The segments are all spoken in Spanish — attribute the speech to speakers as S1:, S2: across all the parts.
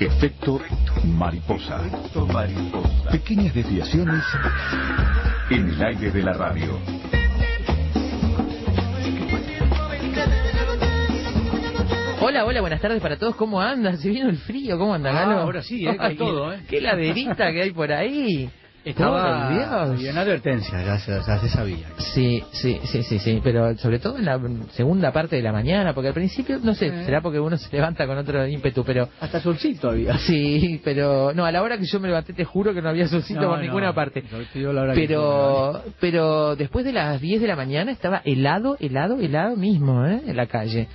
S1: Efecto mariposa. Pequeñas desviaciones en el aire de la radio.
S2: Hola, hola, buenas tardes para todos. ¿Cómo andan? ¿Se vino el frío? ¿Cómo anda,
S3: Ah,
S2: Galo?
S3: ahora sí, eh, todo, eh.
S2: Qué laderita que hay por ahí.
S3: Estaba en advertencia, ya se, ya se sabía.
S2: Sí, sí, sí, sí, sí, pero sobre todo en la segunda parte de la mañana, porque al principio, no sé,
S3: Eh.
S2: será porque uno se levanta con otro ímpetu, pero
S3: Hasta solcito había.
S2: sí, pero no, a la hora que yo me levanté te juro que no había solcito
S3: No,
S2: por
S3: no,
S2: ninguna parte.
S3: la
S2: Pero, pero después de las 10 de la mañana estaba helado, helado, helado mismo, ¿eh? En la calle.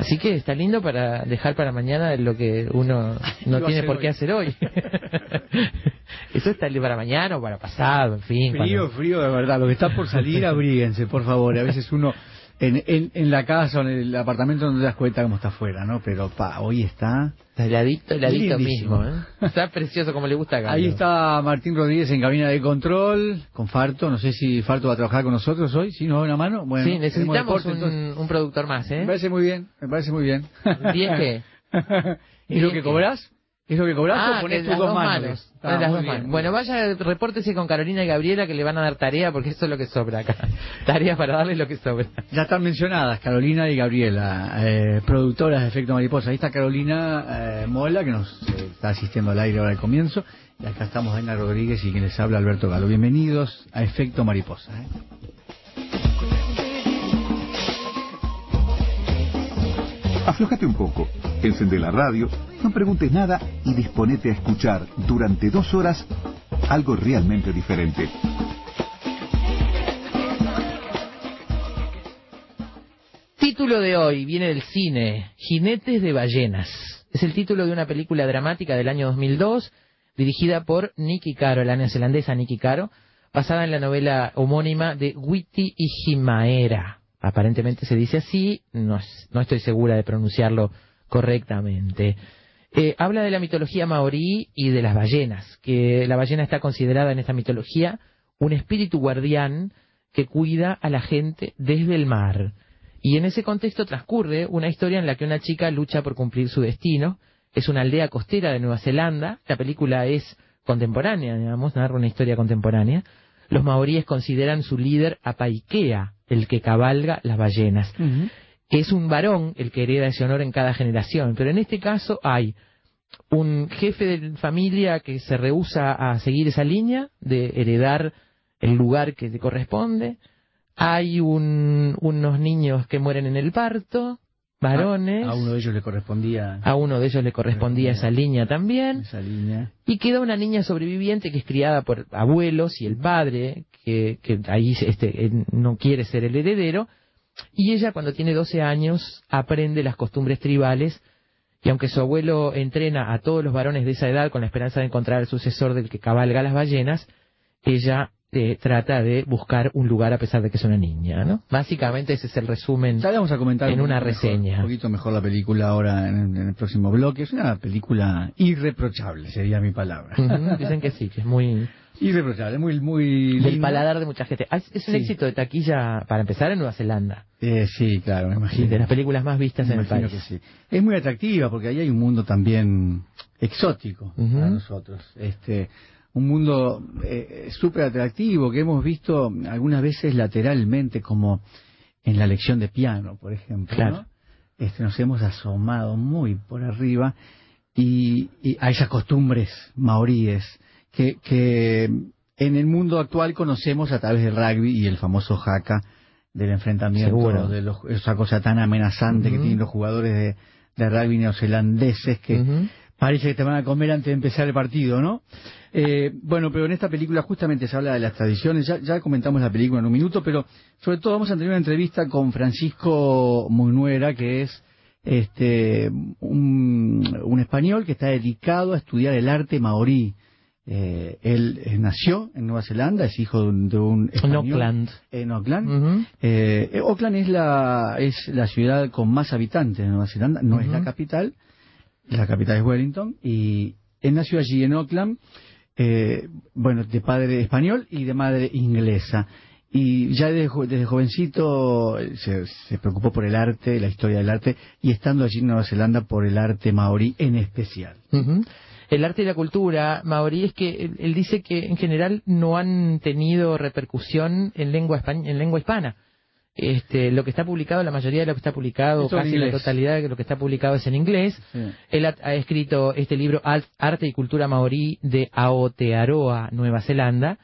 S2: Así que está lindo para dejar para mañana lo que uno no tiene por
S3: hoy.
S2: qué hacer hoy. Eso está lindo para mañana o para pasado, en fin.
S3: Frío,
S2: cuando-
S3: frío de verdad. Lo que está por salir, abríguense, por favor. A veces uno en, en, en la casa o en el apartamento no te das cuenta cómo está afuera, ¿no? Pero pa, hoy está.
S2: Está heladito, heladito mismo, ¿eh? Está precioso como le gusta a Galo.
S3: Ahí está Martín Rodríguez en cabina de control con Farto. No sé si Farto va a trabajar con nosotros hoy. ¿Sí? ¿Nos da una mano? Bueno,
S2: sí, necesitamos
S3: deporte, entonces.
S2: un, un productor más,
S3: Me
S2: ¿eh?
S3: parece muy bien, me parece muy bien.
S2: ¿Bien qué?
S3: ¿Es lo
S2: ¿Bien
S3: que cobras? ¿Es lo que cobras
S2: Ah,
S3: o pones tus dos
S2: dos
S3: manos?
S2: manos.
S3: Ah,
S2: Las
S3: muy
S2: dos
S3: bien,
S2: manos.
S3: muy
S2: Bueno, vaya, repórtese con Carolina y Gabriela que le van a dar tarea porque eso es lo que sobra acá. Tarea para darles lo que sobra.
S3: Ya están mencionadas Carolina y Gabriela, eh, productoras de Efecto Mariposa. Ahí está Carolina eh, Mola, que nos eh, está asistiendo al aire ahora al comienzo. Y acá estamos Dana Rodríguez y quien les habla Alberto Galo. Bienvenidos a Efecto Mariposa.
S1: Aflójate un poco, encende la radio, no preguntes nada y disponete a escuchar durante dos horas algo realmente diferente.
S2: Título de hoy viene del cine, Jinetes de ballenas. Es el título de una película dramática del año 2002, dirigida por Nicky Caro, la neozelandesa Nicky Caro, basada en la novela homónima de Witty y Jimaera. Aparentemente se dice así, no, es- no estoy segura de pronunciarlo correctamente. Eh, habla de la mitología maorí y de las ballenas, que la ballena está considerada en esta mitología un espíritu guardián que cuida a la gente desde el mar. Y en ese contexto transcurre una historia en la que una chica lucha por cumplir su destino. Es una aldea costera de Nueva Zelanda. La película es contemporánea, digamos, narra una historia contemporánea. Los maoríes consideran su líder a Paikea, el que cabalga las ballenas. Es un varón el que hereda ese honor en cada generación, pero en este caso hay un jefe de familia que se rehúsa a seguir esa línea de heredar el lugar que le corresponde. Hay un- unos niños que mueren en el parto, varones.
S3: A uno de ellos le correspondía
S2: A uno de ellos le correspondía esa línea también.
S3: esa línea.
S2: Y queda una niña sobreviviente que es criada por abuelos y el padre, que, que ahí este, no quiere ser el heredero. Y ella, cuando tiene 12 años, aprende las costumbres tribales. Y aunque su abuelo entrena a todos los varones de esa edad con la esperanza de encontrar al sucesor del que cabalga las ballenas, ella eh, trata de buscar un lugar a pesar de que es una niña, ¿no? Básicamente ese es el resumen.
S3: Ya vamos a comentar
S2: En
S3: un
S2: una
S3: mejor,
S2: reseña.
S3: un poquito mejor la película ahora en, en el próximo bloque. Es una película irreprochable, sería mi palabra.
S2: Dicen que sí, que es muy
S3: irreprochable, muy, muy
S2: del paladar de mucha gente. Ah, Es, es un
S3: Sí.
S2: éxito de taquilla, para empezar, en Nueva Zelanda.
S3: Eh, sí, claro, me imagino.
S2: de las películas más vistas
S3: Me
S2: en el país.
S3: que sí. Es muy atractiva porque ahí hay un mundo también exótico para nosotros. Este, un mundo eh, súper atractivo que hemos visto algunas veces lateralmente como en la lección de piano, por ejemplo.
S2: Claro.
S3: ¿no? Este, nos hemos asomado muy por arriba y, y a esas costumbres maoríes que, que en el mundo actual conocemos a través del rugby y el famoso haka del enfrentamiento
S2: Seguro.
S3: de los- esa cosa tan amenazante que tienen los jugadores de, de rugby neozelandeses que. Parece que te van a comer antes de empezar el partido, ¿no? Eh, bueno, pero en esta película justamente se habla de las tradiciones, ya, ya comentamos la película en un minuto, pero sobre todo vamos a tener una entrevista con Francisco Munuera, que es este un, un español que está dedicado a estudiar el arte maorí. Eh, él eh, nació en Nueva Zelanda, es hijo de un, de un español.
S2: En Auckland.
S3: En Auckland.
S2: Ujú.
S3: Eh, eh, Auckland es la, es la ciudad con más habitantes de Nueva Zelanda, no es la capital, la capital es Wellington, y él nació allí en Auckland, eh, bueno, de padre español y de madre inglesa. Y ya desde, jo- desde jovencito eh, se, se preocupó por el arte, la historia del arte, y estando allí en Nueva Zelanda por el arte maorí en especial.
S2: Ujú. El arte y la cultura maorí es que él, dice que en general no han tenido repercusión en lengua en lengua hispana. Este, lo que está publicado, la mayoría de lo que está publicado, casi la totalidad de lo que está publicado es en inglés.
S3: Sí.
S2: Él ha, ha escrito este libro Arte y Cultura Maorí de Aotearoa, Nueva Zelanda,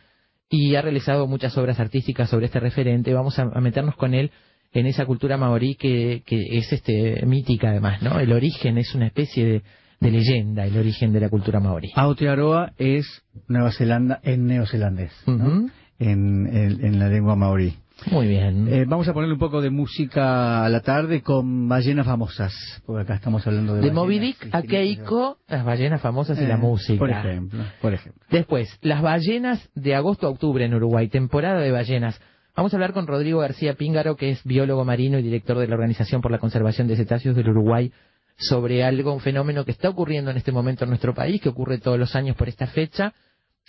S2: y ha realizado muchas obras artísticas sobre este referente. Vamos a, a meternos con él en esa cultura maorí que, que es este mítica además, ¿no? El origen es una especie de, de leyenda, el origen de la cultura maorí.
S3: Aotearoa es Nueva Zelanda en neozelandés, ¿no? En, en- en la lengua maorí.
S2: Muy bien.
S3: Eh, vamos a ponerle un poco de música a la tarde con ballenas famosas, porque acá estamos hablando de
S2: de
S3: ballenas
S2: Moby Dick a Keiko, las ballenas famosas y
S3: Eh,
S2: la música.
S3: Por ejemplo, por ejemplo.
S2: Después, las ballenas de agosto a octubre en Uruguay, temporada de ballenas. Vamos a hablar con Rodrigo García Píngaro, que es biólogo marino y director de la Organización por la Conservación de Cetáceos del Uruguay, sobre algo, un fenómeno que está ocurriendo en este momento en nuestro país, que ocurre todos los años por esta fecha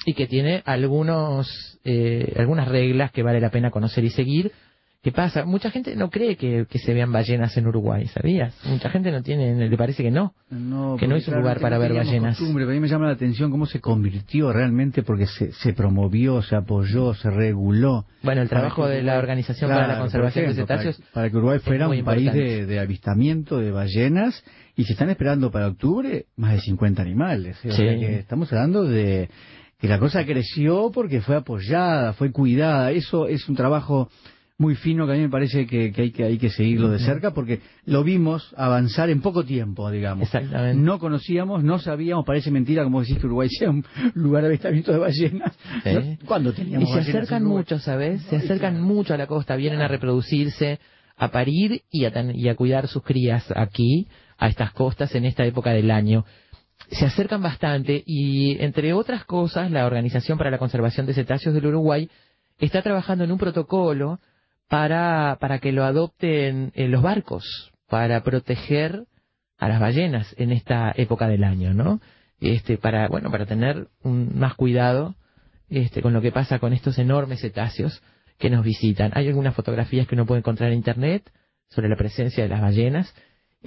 S2: y que tiene algunos, eh, algunas reglas que vale la pena conocer y seguir. ¿Qué pasa? Mucha gente no cree que, que se vean ballenas en Uruguay, ¿sabías? Mucha gente no tiene, le parece que no.
S3: No,
S2: Que no es un lugar para
S3: no
S2: ver ballenas.
S3: Pero a mí me llama la atención cómo se convirtió realmente porque se, se promovió, se apoyó, se reguló.
S2: Bueno, el trabajo
S3: que
S2: de la Organización para la Conservación de Cetáceos
S3: Para, para que Uruguay fuera un país de avistamiento de ballenas y se están esperando para octubre más de 50 animales. ¿eh? O
S2: Sí.
S3: sea que estamos hablando de que la cosa creció porque fue apoyada, fue cuidada. Eso es un trabajo muy fino que a mí me parece que, que hay que hay que seguirlo de cerca porque lo vimos avanzar en poco tiempo, digamos.
S2: Exactamente.
S3: No conocíamos, no sabíamos, parece mentira como decís que Uruguay sea un lugar de avistamiento de ballenas.
S2: Sí.
S3: ¿No? ¿Cuándo
S2: Y
S3: teníamos
S2: se
S3: ballenas en
S2: acercan mucho, ¿sabes? Se acercan mucho a la costa, vienen a reproducirse, a parir y a, y a cuidar sus crías aquí, a estas costas, en esta época del año. Se acercan bastante y, entre otras cosas, la Organización para la Conservación de Cetáceos del Uruguay está trabajando en un protocolo para, para que lo adopten en los barcos, para proteger a las ballenas en esta época del año, ¿no? Este, para, bueno, para tener un, más cuidado este, con lo que pasa con estos enormes cetáceos que nos visitan. Hay algunas fotografías que uno puede encontrar en internet sobre la presencia de las ballenas.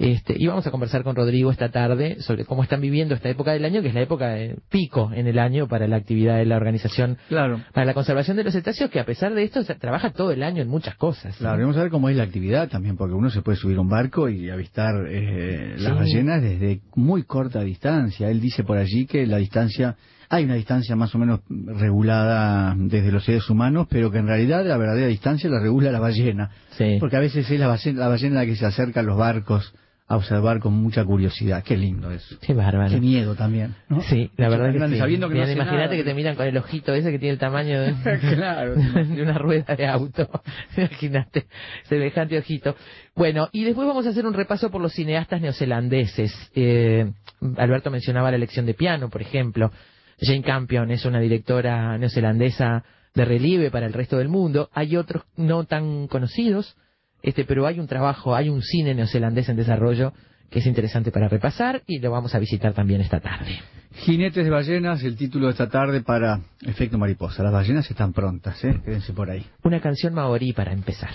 S2: Este, y vamos a conversar con Rodrigo esta tarde sobre cómo están viviendo esta época del año, que es la época de pico en el año para la actividad de la organización
S3: Claro.
S2: para la conservación de los cetáceos, que a pesar de esto se trabaja todo el año en muchas cosas.
S3: Claro, vamos a ver cómo es la actividad también, porque uno se puede subir a un barco y avistar eh, las
S2: Sí.
S3: ballenas desde muy corta distancia. Él dice por allí que la distancia, hay una distancia más o menos regulada desde los seres humanos, pero que en realidad la verdadera distancia la regula la ballena.
S2: Sí.
S3: Porque a veces es la ballena, la ballena la que se acerca a los barcos a observar con mucha curiosidad. Qué lindo eso.
S2: Qué bárbaro.
S3: Qué miedo también. ¿no?
S2: Sí, la verdad
S3: Tan
S2: que sí.
S3: Sabiendo que no
S2: Mira,
S3: hace
S2: Imagínate
S3: nada.
S2: que te miran con el ojito ese que tiene el tamaño de,
S3: Claro.
S2: de una rueda de auto. Imagínate, semejante ojito. Bueno, y después vamos a hacer un repaso por los cineastas neozelandeses. Eh, Alberto mencionaba la elección de piano, por ejemplo. Jane Campion es una directora neozelandesa de relieve para el resto del mundo. Hay otros no tan conocidos, este, pero hay un trabajo, hay un cine neozelandés en desarrollo que es interesante para repasar y lo vamos a visitar también esta tarde.
S3: Jinetes de ballenas, el título de esta tarde para Efecto Mariposa. Las ballenas están prontas, ¿eh? Quédense por ahí.
S2: Una canción maorí para empezar.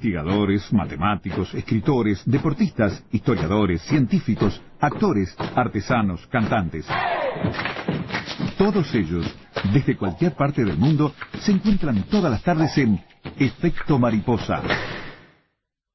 S1: Investigadores, matemáticos, escritores, deportistas, historiadores, científicos, actores, artesanos, cantantes. Todos ellos, desde cualquier parte del mundo, se encuentran todas las tardes en Efecto Mariposa.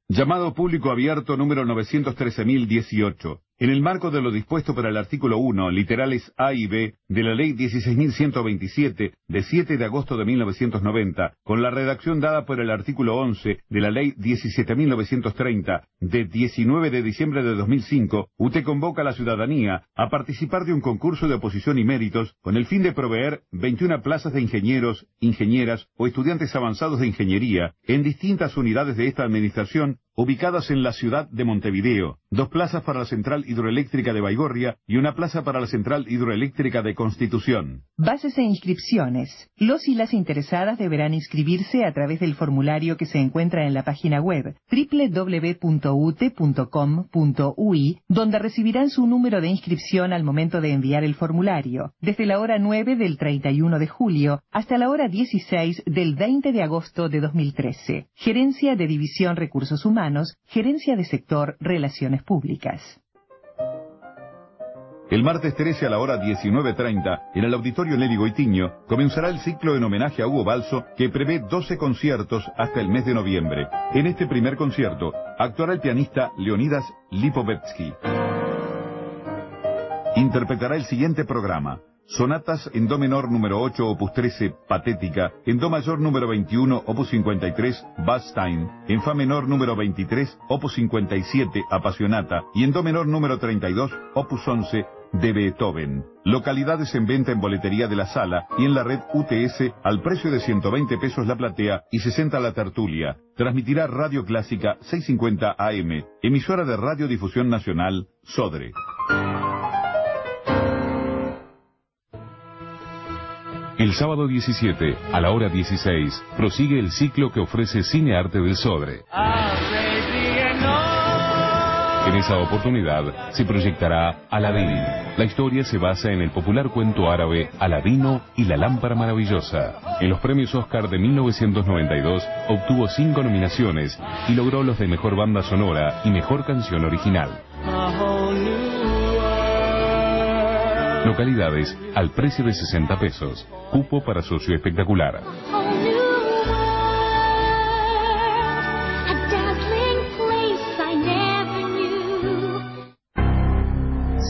S1: Llamado público abierto número 913.018. En el marco de lo dispuesto por el artículo 1, literales A y B, de la Ley 16.127, de 7 de agosto de 1990, con la redacción dada por el artículo 11 de la Ley 17.930, de 19 de diciembre de 2005, UTE convoca a la ciudadanía a participar de un concurso de oposición y méritos con el fin de proveer 21 plazas de ingenieros, ingenieras o estudiantes avanzados de ingeniería en distintas unidades de esta administración ubicadas en la ciudad de Montevideo, dos plazas para la central hidroeléctrica de Baigorria y una plaza para la central hidroeléctrica de Constitución.
S4: Bases e inscripciones. Los y las interesadas deberán inscribirse a través del formulario que se encuentra en la página web www.ute.com.ui, donde recibirán su número de inscripción al momento de enviar el formulario, desde la hora 9 del 31 de julio hasta la hora 16 del 20 de agosto de 2013. Gerencia de División Recursos Humanos Gerencia de Sector Relaciones Públicas.
S1: El martes 13 a la hora 19.30, en el Auditorio Nelly Goitiño, comenzará el ciclo en homenaje a Hugo Balso, que prevé 12 conciertos hasta el mes de noviembre. En este primer concierto, actuará el pianista Leonidas Lipovetsky. Interpretará el siguiente programa. Sonatas en Do menor número 8, opus 13, Patética, en Do mayor número 21, opus 53, Bastine, en Fa menor número 23, opus 57, Apasionata, y en Do menor número 32, opus 11, de Beethoven. Localidades en venta en boletería de la sala y en la red UTS al precio de 120 pesos la platea y 60 la tertulia. Transmitirá Radio Clásica 650 AM, emisora de Radiodifusión Nacional, Sodre.
S5: El sábado 17, a la hora 16, prosigue el ciclo que ofrece Cine Arte del Sodre. En esa oportunidad se proyectará Aladín. La historia se basa en el popular cuento árabe Aladino y la lámpara maravillosa. En los premios Oscar de 1992 obtuvo cinco nominaciones y logró los de mejor banda sonora y mejor canción original. Localidades al precio de 60 pesos. Cupo para socio espectacular.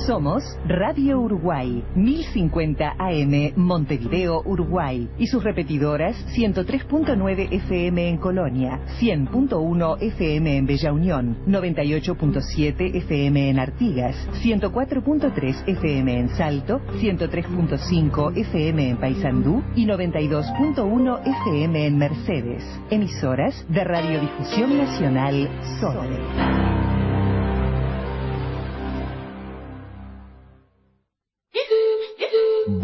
S4: Somos Radio Uruguay, 1050 AM Montevideo, Uruguay, y sus repetidoras 103.9 FM en Colonia, 100.1 FM en Bella Unión, 98.7 FM en Artigas, 104.3 FM en Salto, 103.5 FM en Paysandú y 92.1 FM en Mercedes. Emisoras de Radiodifusión Nacional Sodre.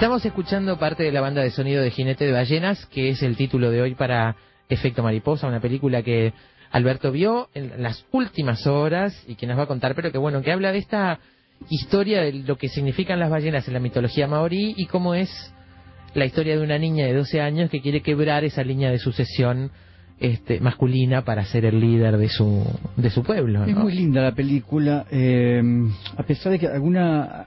S2: Estamos escuchando parte de la banda de sonido de Jinete de Ballenas, que es el título de hoy para Efecto Mariposa, una película que Alberto vio en las últimas horas y que nos va a contar, pero que bueno, que habla de esta historia de lo que significan las ballenas en la mitología maorí y cómo es la historia de una niña de 12 años que quiere quebrar esa línea de sucesión este, masculina para ser el líder de su, de su pueblo.
S3: Es muy linda la película, eh, a pesar de que alguna,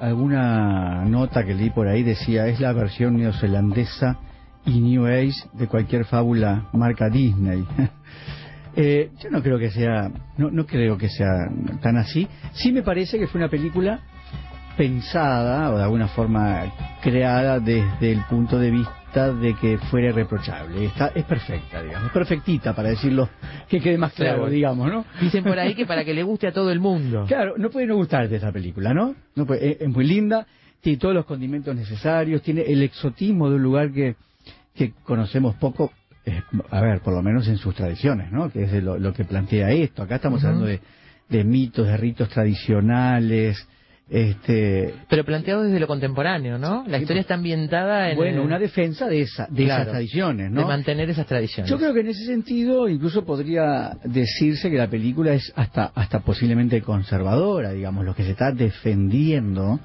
S3: alguna nota que leí por ahí decía es la versión neozelandesa y New Age de cualquier fábula marca Disney. eh, yo no creo que sea, no, no creo que sea tan así. Sí me parece que fue una película pensada o de alguna forma creada desde el punto de vista de que fuera irreprochable. Está, es perfecta, digamos, perfectita para decirlo que quede más claro,
S2: Claro.
S3: digamos, ¿no?
S2: Dicen por ahí que para que le guste a todo el mundo.
S3: Claro, no puede no gustarte esta película, ¿no? no puede- es, es muy linda, tiene todos los condimentos necesarios, tiene el exotismo de un lugar que, que conocemos poco, eh, a ver, por lo menos en sus tradiciones, ¿no? Que es de lo, lo que plantea esto. Acá estamos hablando de, de mitos, de ritos tradicionales, este,
S2: Pero planteado desde lo contemporáneo, ¿no? La historia
S3: pues.
S2: está ambientada en...
S3: bueno, una defensa de, esa, de
S2: Claro,
S3: esas tradiciones,
S2: De
S3: ¿no?
S2: mantener esas tradiciones.
S3: Yo creo que en ese sentido incluso podría decirse que la película es hasta hasta posiblemente conservadora, digamos, lo que se está defendiendo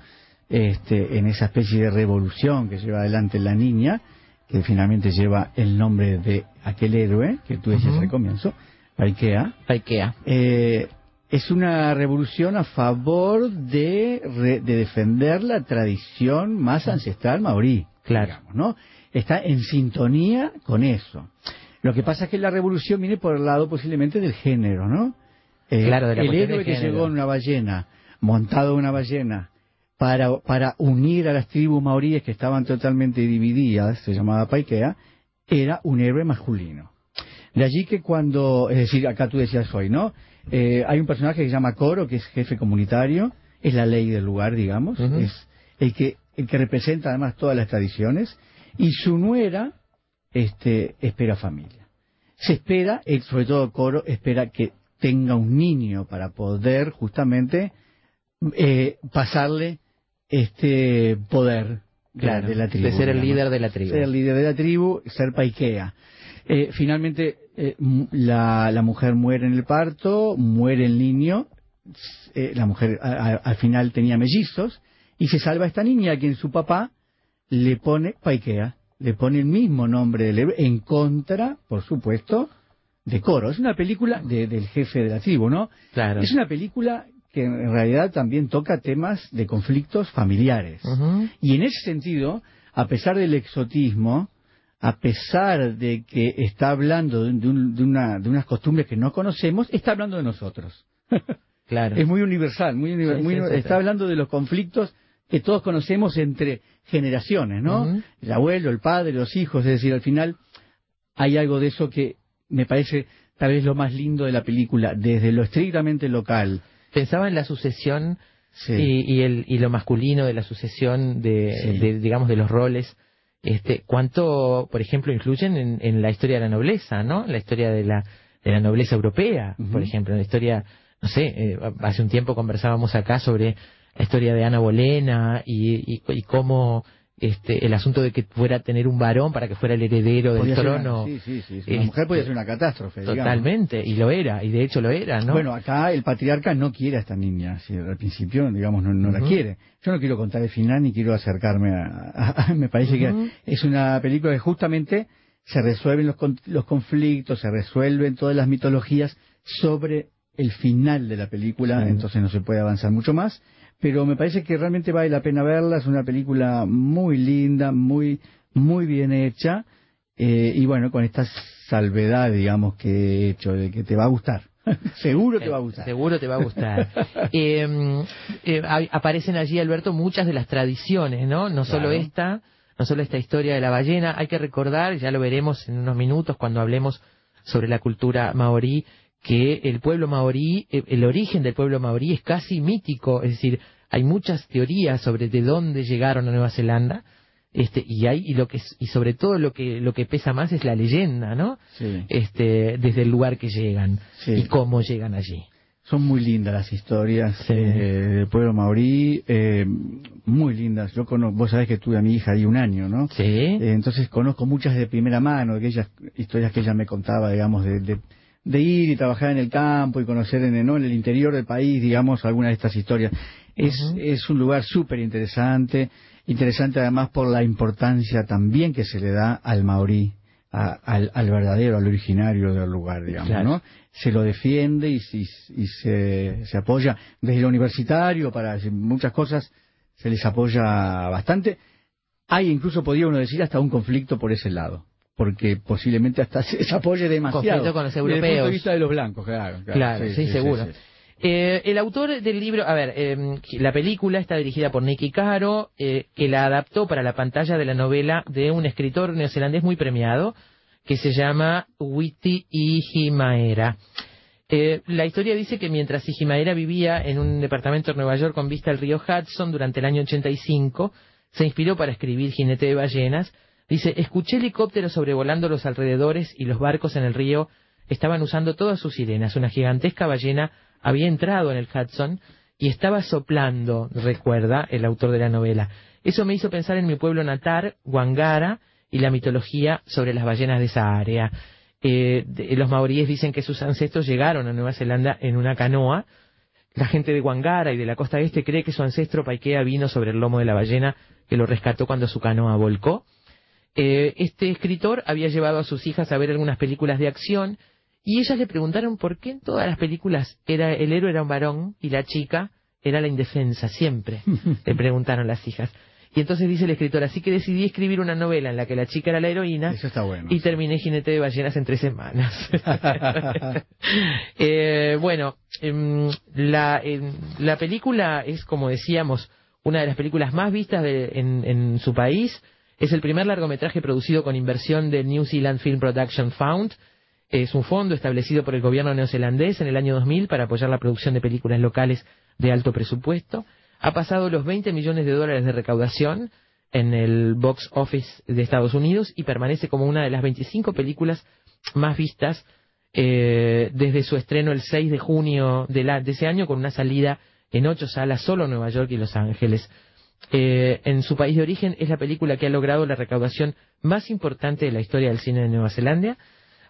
S3: este, en esa especie de revolución que lleva adelante la niña, que finalmente lleva el nombre de aquel héroe que tú decías al comienzo, Aikea,
S2: Ikea.
S3: eh, es una revolución a favor de, defender la tradición más ancestral maorí.
S2: Claro.
S3: digamos, ¿no? Está en sintonía con eso. Lo que pasa es que la revolución viene por el lado posiblemente del género, ¿no? Eh,
S2: Claro, de la
S3: el héroe que llegó en una ballena, montado en una ballena, para, para unir a las tribus maoríes que estaban totalmente divididas, se llamaba Paikea, era un héroe masculino. De allí que cuando, es decir, acá tú decías hoy, ¿no? Eh, hay un personaje que se llama Coro, que es jefe comunitario, es la ley del lugar, digamos, es el que, el que representa además todas las tradiciones, y su nuera este, espera familia. Se espera, él, sobre todo Coro, espera que tenga un niño para poder justamente eh, pasarle este poder de,
S2: Claro,
S3: de la tribu.
S2: de ser el
S3: digamos
S2: líder de la tribu.
S3: ser el líder de la tribu, ser paiquea. Eh, finalmente, eh, la, la mujer muere en el parto, muere el niño, eh, la mujer a- a- al final tenía mellizos, y se salva esta niña a quien su papá le pone paiquea, le pone el mismo nombre del héroe, en contra, por supuesto, de Coro. Es una película de- del jefe de la tribu, ¿no?
S2: Claro.
S3: Es una película que en realidad también toca temas de conflictos familiares. Y en ese sentido, a pesar del exotismo, a pesar de que está hablando de, un- de una, de unas costumbres que no conocemos, está hablando de nosotros.
S2: Claro.
S3: Es muy universal, muy, univer-
S2: Sí,
S3: muy
S2: sí,
S3: uni-
S2: sí,
S3: está hablando de los conflictos que todos conocemos entre generaciones, ¿no? El abuelo, el padre, los hijos, es decir, al final hay algo de eso que me parece tal vez lo más lindo de la película, desde lo estrictamente local.
S2: Pensaba en la sucesión y, y el, y lo masculino de la sucesión de, digamos, de los roles. Este, ¿Cuánto, por ejemplo, influyen en, en la historia de la nobleza, ¿no? La historia de la, de la nobleza europea, por ejemplo, en la historia, no sé, eh, hace un tiempo conversábamos acá sobre la historia de Ana Bolena y, y, y cómo este, el asunto de que fuera a tener un varón para que fuera el heredero del
S3: Podía una-
S2: trono.
S3: sí, sí, sí.
S2: Este,
S3: Una mujer podía ser una catástrofe. digamos.
S2: Totalmente, y lo era, y de hecho lo era, ¿no?
S3: Bueno, acá el patriarca no quiere a esta niña, si al principio, digamos, no, no la quiere. Yo no quiero contar el final ni quiero acercarme a... a- me parece que es una película que justamente se resuelven los, los conflictos, se resuelven todas las mitologías sobre el final de la película, entonces no se puede avanzar mucho más. Pero me parece que realmente vale la pena verla, es una película muy linda, muy, muy bien hecha, eh, y bueno, con esta salvedad, digamos, que he hecho, de que te va a gustar. Seguro te va a gustar.
S2: Seguro te va a gustar. Eh, eh, aparecen allí, Alberto, muchas de las tradiciones, ¿no? No solo esta, no solo esta historia de la ballena. Hay que recordar, ya lo veremos en unos minutos cuando hablemos sobre la cultura maorí, que el pueblo maorí, eh, el origen del pueblo maorí es casi mítico, es decir, hay muchas teorías sobre de dónde llegaron a Nueva Zelanda. Este, y hay y lo que y sobre todo lo que lo que pesa más es la leyenda, ¿no?
S3: Sí.
S2: Este, desde el lugar que llegan
S3: Sí.
S2: y cómo llegan allí.
S3: Son muy lindas las historias
S2: Sí.
S3: eh, del pueblo maorí, eh, muy lindas. Yo conozco, vos sabés que tuve a mi hija ahí un año, ¿no?
S2: Sí.
S3: Eh, entonces conozco muchas de primera mano, aquellas historias que ella me contaba, digamos, de, de, de ir y trabajar en el campo y conocer en el, ¿no? en el interior del país, digamos, algunas de estas historias. Es, es un lugar súper interesante, interesante además por la importancia también que se le da al maorí, a- al, al verdadero, al originario del lugar, digamos,
S2: Claro.
S3: ¿no? Se lo defiende y, y, y se, se apoya desde lo universitario para muchas cosas, se les apoya bastante. Hay incluso, podría uno decir, hasta un conflicto por ese lado. Porque posiblemente hasta se, apoye demasiado.
S2: Conflicto con los
S3: Desde el punto
S2: europeos.
S3: de vista de los blancos, claro. Claro,
S2: Claro, sí, seguro. Eh, el autor del libro, a ver, eh, la película está dirigida por Nicky Caro, eh, que la adaptó para la pantalla de la novela de un escritor neozelandés muy premiado, que se llama Witty Ihimaera. Eh, la historia dice que mientras Ihimaera vivía en un departamento de Nueva York con vista al río Hudson durante el año 85, se inspiró para escribir Jinete de Ballenas. Dice, escuché helicópteros sobrevolando los alrededores y los barcos en el río estaban usando todas sus sirenas. Una gigantesca ballena había entrado en el Hudson y estaba soplando, recuerda el autor de la novela. Eso me hizo pensar en mi pueblo natal, Wangara, y la mitología sobre las ballenas de esa área. Eh, los maoríes dicen que sus ancestros llegaron a Nueva Zelanda en una canoa. La gente de Wangara y de la costa este cree que su ancestro Paikea vino sobre el lomo de la ballena que lo rescató cuando su canoa volcó. Eh, este escritor había llevado a sus hijas a ver algunas películas de acción y ellas le preguntaron por qué en todas las películas era el héroe era un varón y la chica era la indefensa, siempre. le preguntaron las hijas. Y entonces dice el escritor, así que decidí escribir una novela en la que la chica era la heroína.
S3: Eso está bueno.
S2: Y terminé Jinete de Ballenas en tres semanas. eh, bueno, eh, la, la película es, como decíamos, una de las películas más vistas de, en, en su país. Es el primer largometraje producido con inversión del New Zealand Film Production Fund es un fondo establecido por el gobierno neozelandés en el año 2000 para apoyar la producción de películas locales de alto presupuesto. Ha pasado los 20 millones de dólares de recaudación en el box office de Estados Unidos y permanece como una de las 25 películas más vistas eh, desde su estreno el 6 de junio de, la, de, ese año con una salida en ocho salas solo en Nueva York y Los Ángeles. Eh, en su país de origen es la película que ha logrado la recaudación más importante de la historia del cine de Nueva Zelanda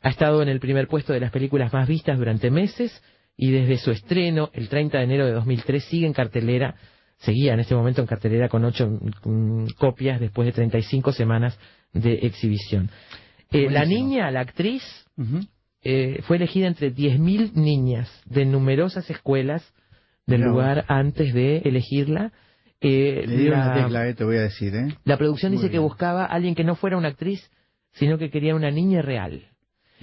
S2: ha estado en el primer puesto de las películas más vistas durante meses y desde su estreno, el 30 de enero de 2003, sigue en cartelera, seguía en este momento en cartelera con ocho copias después de 35 semanas de exhibición. Eh, la niña, la actriz, uh -huh. eh, fue elegida entre 10.000 niñas de numerosas escuelas del lugar antes de elegirla.
S3: Eh, Le dieron la, tecla, eh, te voy a decir. ¿eh?
S2: La producción
S3: Muy
S2: dice que buscaba a alguien que no fuera una actriz, sino que quería una niña real.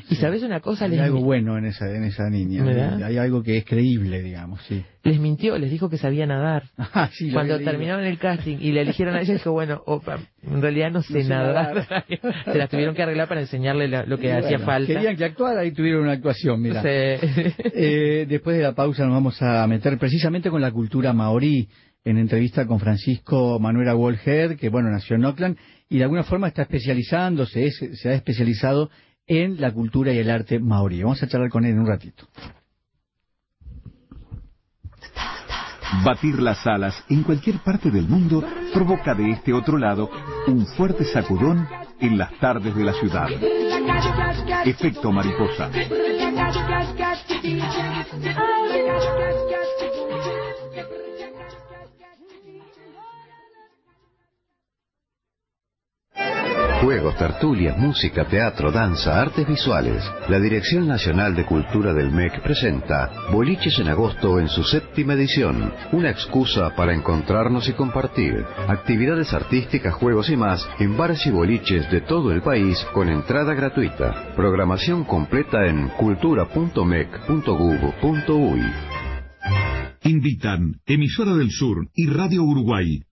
S2: Y sabes una cosa,
S3: Hay
S2: les,
S3: algo bueno en esa, en esa niña.
S2: ¿Verdad?
S3: Hay algo que es creíble, digamos, sí.
S2: les mintió, les dijo que sabía nadar.
S3: Ah, sí,
S2: Cuando terminaron el casting y le eligieron a ella, dijo, bueno, opa, en realidad no sé,
S3: No sé
S2: nadar. Se las tuvieron que arreglar para enseñarle la- lo que
S3: Y
S2: hacía
S3: bueno,
S2: falta.
S3: Querían que actuara y tuvieron una actuación, mira.
S2: Sí.
S3: Eh, después de la pausa nos vamos a meter precisamente con la cultura maorí en entrevista con Francisco Manuela Wolhead, que bueno, nació en Auckland y de alguna forma está especializándose, es- se ha especializado en la cultura y el arte maorí. Vamos a charlar con él en un ratito.
S1: Batir las alas en cualquier parte del mundo provoca de este otro lado un fuerte sacudón en las tardes de la ciudad. Efecto mariposa.
S6: Juegos, tertulias, música, teatro, danza, artes visuales. La Dirección Nacional de Cultura del MEC presenta Boliches en Agosto en su séptima edición. Una excusa para encontrarnos y compartir. Actividades artísticas, juegos y más en bares y boliches de todo el país con entrada gratuita. Programación completa en cultura.mec.gov.uy.
S1: Invitan Emisora del Sur y Radio Uruguay.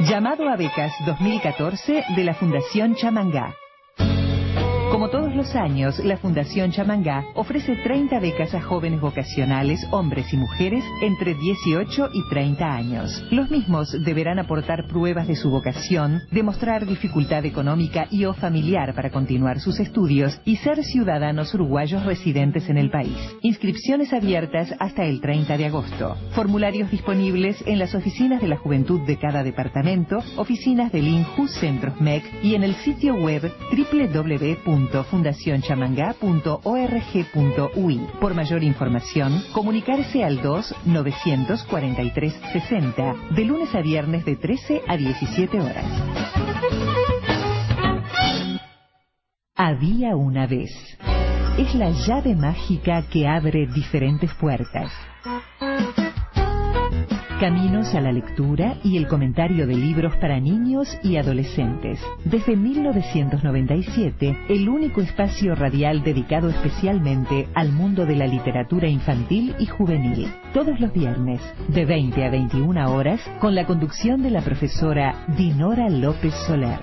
S4: Llamado a becas 2014 de la Fundación Chamangá. Los años, la Fundación Chamangá ofrece 30 becas a jóvenes vocacionales, hombres y mujeres, entre 18 y 30 años. Los mismos deberán aportar pruebas de su vocación, demostrar dificultad económica y o familiar para continuar sus estudios y ser ciudadanos uruguayos residentes en el país. Inscripciones abiertas hasta el 30 de agosto. Formularios disponibles en las oficinas de la juventud de cada departamento, oficinas del INJU, Centros MEC y en el sitio web Por mayor información, comunicarse al 2-943-60 de lunes a viernes de 13 a 17 horas. Había una vez. Es la llave mágica que abre diferentes puertas. Caminos a la lectura y el comentario de libros para niños y adolescentes. Desde 1997, el único espacio radial dedicado especialmente al mundo de la literatura infantil y juvenil. Todos los viernes, de 20 a 21 horas, con la conducción de la profesora Dinora López Soler.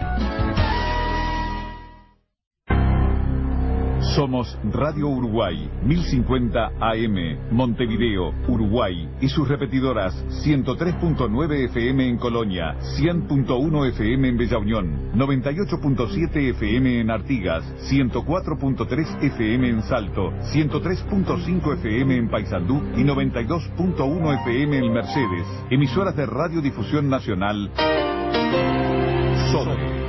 S1: Somos Radio Uruguay, 1050 AM, Montevideo, Uruguay, y sus repetidoras 103.9 FM en Colonia, 100.1 FM en Bella Unión, 98.7 FM en Artigas, 104.3 FM en Salto, 103.5 FM en Paysandú y 92.1 FM en Mercedes. Emisoras de Radiodifusión Nacional. Solo.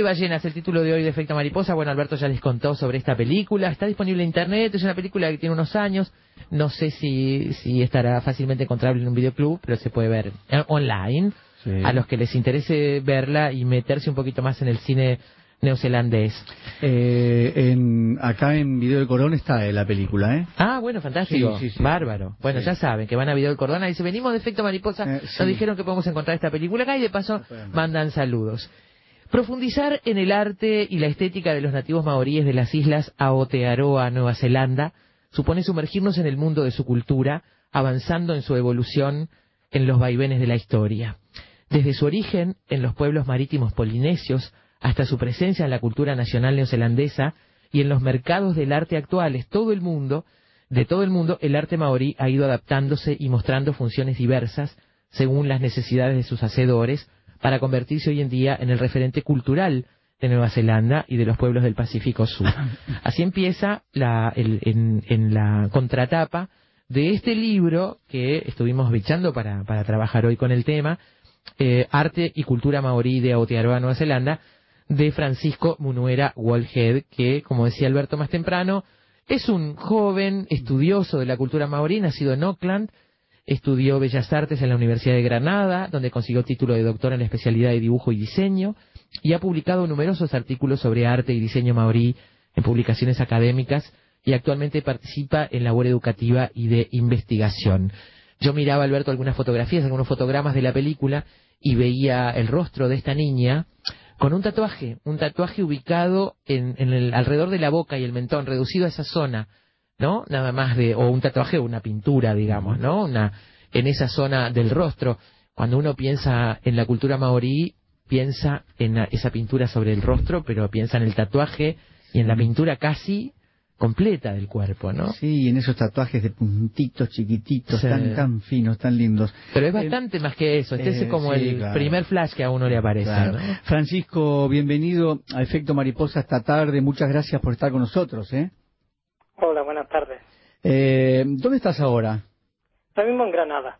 S2: De ballenas, el título de hoy de Efecto Mariposa. Bueno, Alberto ya les contó sobre esta película. Está disponible en internet, es una película que tiene unos años. No sé si, si estará fácilmente encontrable en un videoclub, pero se puede ver online.
S3: Sí.
S2: A los que les interese verla y meterse un poquito más en el cine neozelandés.
S3: Eh, en, acá en Video del Corón está eh, la película, ¿eh?
S2: Ah, bueno, fantástico.
S3: Sí, sí, sí.
S2: Bárbaro. Bueno, ya saben que van a Video del Cordona y dice, venimos de Efecto Mariposa,
S3: Eh,
S2: nos dijeron que podemos encontrar esta película acá y de paso mandan saludos. Profundizar en el arte y la estética de los nativos maoríes de las islas Aotearoa, Nueva Zelanda, supone sumergirnos en el mundo de su cultura, avanzando en su evolución en los vaivenes de la historia. Desde su origen en los pueblos marítimos polinesios hasta su presencia en la cultura nacional neozelandesa y en los mercados del arte actuales, todo el mundo, de todo el mundo, el arte maorí ha ido adaptándose y mostrando funciones diversas según las necesidades de sus hacedores para convertirse hoy en día en el referente cultural de Nueva Zelanda y de los pueblos del Pacífico Sur. Así empieza la, el- en, en la contratapa de este libro que estuvimos bichando para, para trabajar hoy con el tema, eh, Arte y Cultura Maorí de Aotearoa, Nueva Zelanda, de Francisco Munuera Wallhead, que, como decía Alberto más temprano, es un joven estudioso de la cultura maorí, nacido en Auckland, estudió Bellas Artes en la Universidad de Granada, donde consiguió título de doctor en la especialidad de dibujo y diseño, y ha publicado numerosos artículos sobre arte y diseño maorí en publicaciones académicas, y actualmente participa en labor educativa y de investigación. Yo miraba, Alberto, algunas fotografías, algunos fotogramas de la película, y veía el rostro de esta niña con un tatuaje, un tatuaje ubicado en, en el, alrededor de la boca y el mentón, reducido a esa zona, ¿no? Nada más de, o un tatuaje o una pintura, digamos, ¿no? Una, en esa zona del rostro. Cuando uno piensa en la cultura maorí, piensa en la- esa pintura sobre el rostro, pero piensa en el tatuaje y en la pintura casi completa del cuerpo, ¿no?
S3: Sí, en esos tatuajes de puntitos chiquititos, tan, tan finos, tan lindos.
S2: Pero es bastante más que eso, este es como el primer flash que a uno le aparece.
S3: Francisco, bienvenido a Efecto Mariposa esta tarde, muchas gracias por estar con nosotros. ¿eh?
S7: Hola, buenas tardes.
S3: Eh, ¿Dónde estás ahora?
S7: Ahora mismo en Granada.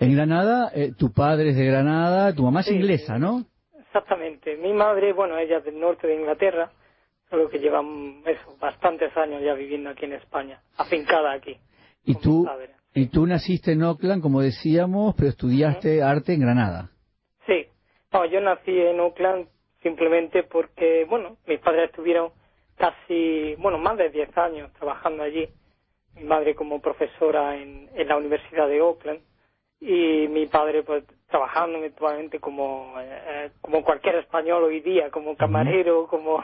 S3: En Granada, eh, tu padre es de Granada, tu mamá es inglesa, ¿no?
S7: Exactamente. Mi madre, bueno, ella es del norte de Inglaterra, solo que lleva eso, bastantes años ya viviendo aquí en España, afincada aquí.
S3: ¿Y tú, y tú naciste en Oakland, como decíamos, pero estudiaste arte en Granada?
S7: Sí. No, yo nací en Oakland simplemente porque, bueno, mis padres estuvieron casi, bueno, más de 10 años trabajando allí. Mi madre como profesora en, en la Universidad de Oakland y mi padre pues trabajando eventualmente como eh, como cualquier español hoy día como camarero como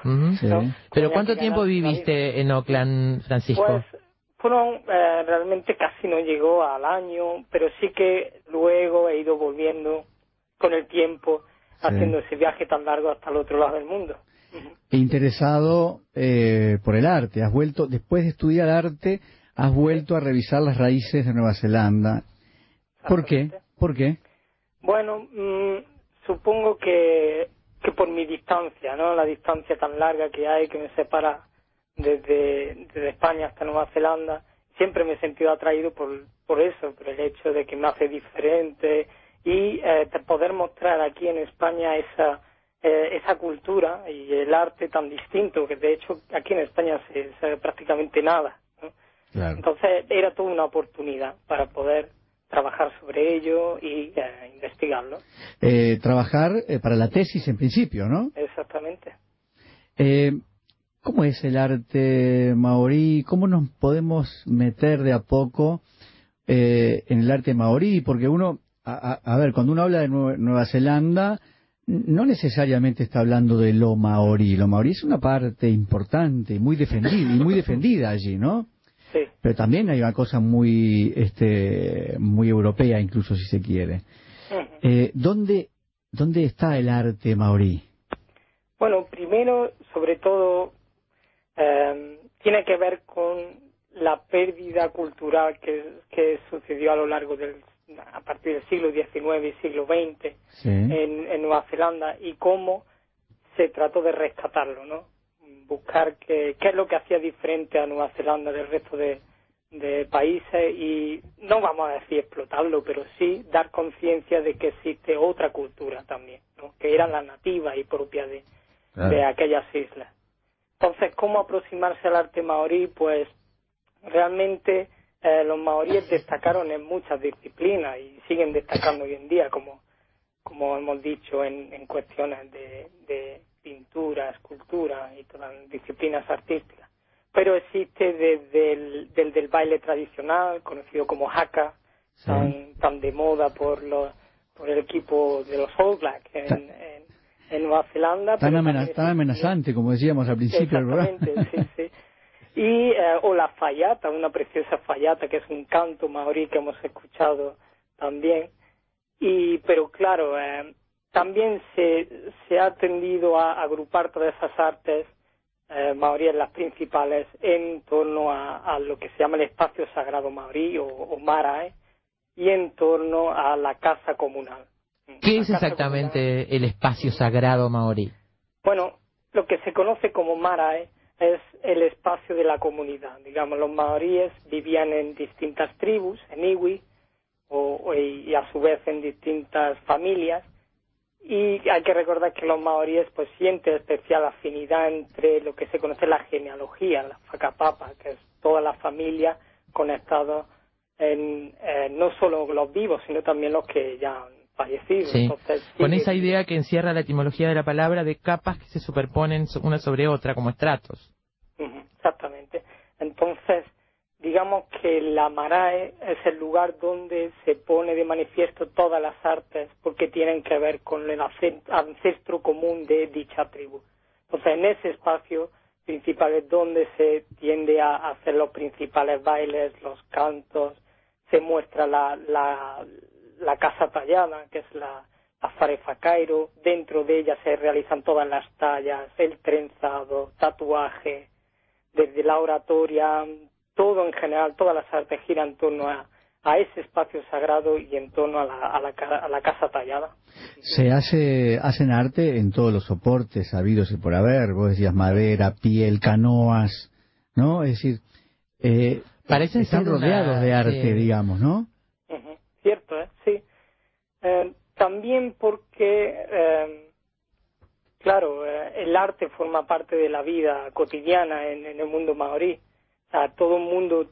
S2: pero cuánto tiempo viviste en Oakland Francisco
S7: pues fueron eh, realmente casi no llegó al año pero sí que luego he ido volviendo con el tiempo haciendo ese viaje tan largo hasta el otro lado del mundo.
S3: Interesado eh, por el arte. Has vuelto después de estudiar arte has vuelto a revisar las raíces de Nueva Zelanda ¿Por qué? ¿Por qué?
S7: Bueno, mm, supongo que, que por mi distancia, ¿no? La distancia tan larga que hay que me separa desde, desde España hasta Nueva Zelanda, siempre me he sentido atraído por, por eso, por el hecho de que me hace diferente y eh, poder mostrar aquí en España esa, eh, esa cultura y el arte tan distinto, que de hecho aquí en España se sabe prácticamente nada. Entonces era toda una oportunidad para poder trabajar sobre ello y eh, investigarlo.
S3: Eh, trabajar eh, para la tesis en principio, ¿no?
S7: Exactamente.
S3: ¿Cómo es el arte maorí? ¿Cómo nos podemos meter de a poco en el arte maorí? Porque uno, a, ver, cuando uno habla de Nueva Zelanda, no necesariamente está hablando de lo maorí. Lo maorí es una parte importante, muy defendida y muy defendida allí, ¿no? Pero también hay una cosa muy, este, muy europea, incluso si se quiere. Eh, ¿dónde, ¿Dónde está el arte maorí?
S7: Bueno, primero, sobre todo, em, tiene que ver con la pérdida cultural que, que sucedió a lo largo del a partir del siglo XIX y siglo XX en, en Nueva Zelanda y cómo se trató de rescatarlo, ¿no? Buscar qué, qué es lo que hacía diferente a Nueva Zelanda del resto de, países y no vamos a decir explotarlo, pero sí dar conciencia de que existe otra cultura también, que era la nativa y propia de, de aquellas islas. Entonces, ¿cómo aproximarse al arte maorí? Pues realmente eh, los maoríes destacaron en muchas disciplinas y siguen destacando hoy en día, como, como hemos dicho, en, en cuestiones de, de pintura, escultura y todas las disciplinas artísticas. Pero existe desde el del, baile tradicional, conocido como haka, tan, tan de moda por, los, por el equipo de los All Blacks en, en, Nueva Zelanda.
S3: Tan, amenazante, como decíamos al principio
S7: Exactamente, sí, sí. Y, eh, o la fallata, una preciosa fallata, que es un canto maorí que hemos escuchado también. Y, pero claro, eh, también se, se ha tendido a agrupar todas esas artes eh, maoríes, las principales, en torno a, lo que se llama el espacio sagrado maorí o, marae y en torno a la casa comunal.
S2: ¿Qué es exactamente el espacio sagrado maorí?
S7: Bueno, lo que se conoce como marae es el espacio de la comunidad. Digamos, los maoríes vivían en distintas tribus, en iwi, o, y a su vez en distintas familias, y hay que recordar que los maoríes pues sienten especial afinidad entre lo que se conoce la genealogía, la facapapa, que es toda la familia conectada en, eh, no solo los vivos, sino también los que ya han fallecido.
S2: Con esa idea que encierra la etimología de la palabra de capas que se superponen una sobre otra como estratos.
S7: exactamente. Entonces, digamos que la Marae es el lugar donde se pone de manifiesto todas las artes porque tienen que ver con el ancestro común de dicha tribu. Entonces, en ese espacio principal es donde se tiende a hacer los principales bailes, los cantos, se muestra la, la, la casa tallada, que es la, la Farefa Cairo, dentro de ella se realizan todas las tallas, el trenzado, tatuaje, desde la oratoria, todo en general, todas las artes giran en torno a, a ese espacio sagrado y en torno a la, a la, a la casa tallada.
S3: Se hace, hacen arte en todos los soportes habidos y por haber, vos decías madera, piel, canoas, ¿no? Es decir, eh,
S2: Parecen
S3: están
S2: ser una-
S3: rodeados de arte, digamos, ¿no?
S7: Ujú, Cierto, ¿eh? sí. Eh, también porque, eh, claro, eh, el arte forma parte de la vida cotidiana en, en el mundo maorí. Sea, todo el mundo,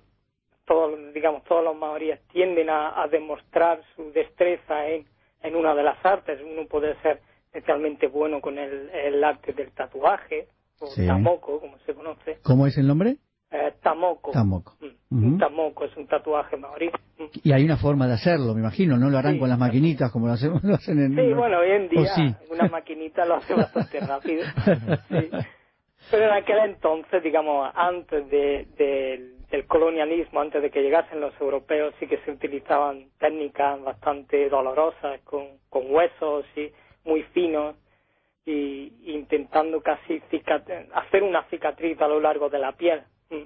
S7: todos, digamos, todos los maoríes tienden a, a demostrar su destreza en, en una de las artes. Uno puede ser especialmente bueno con el, el arte del tatuaje, o
S3: Sí.
S7: tamoko, como se conoce.
S3: ¿Cómo es el nombre?
S7: Eh, tamoko.
S3: Tamoko.
S7: Mm. Un tamoko es un tatuaje maorí. Mm.
S3: Y hay una forma de hacerlo, me imagino, no lo harán
S7: Sí.
S3: con las maquinitas como lo, hacemos, lo hacen en...
S7: Sí, bueno, hoy en
S3: ¿O
S7: día
S3: sí?
S7: una maquinita lo hace bastante rápido. Sí. Pero en aquel entonces, digamos, antes de, de- del colonialismo, antes de que llegasen los europeos, sí que se utilizaban técnicas bastante dolorosas, con, con huesos y muy finos, y intentando casi hacer una cicatriz a lo largo de la piel. Mm.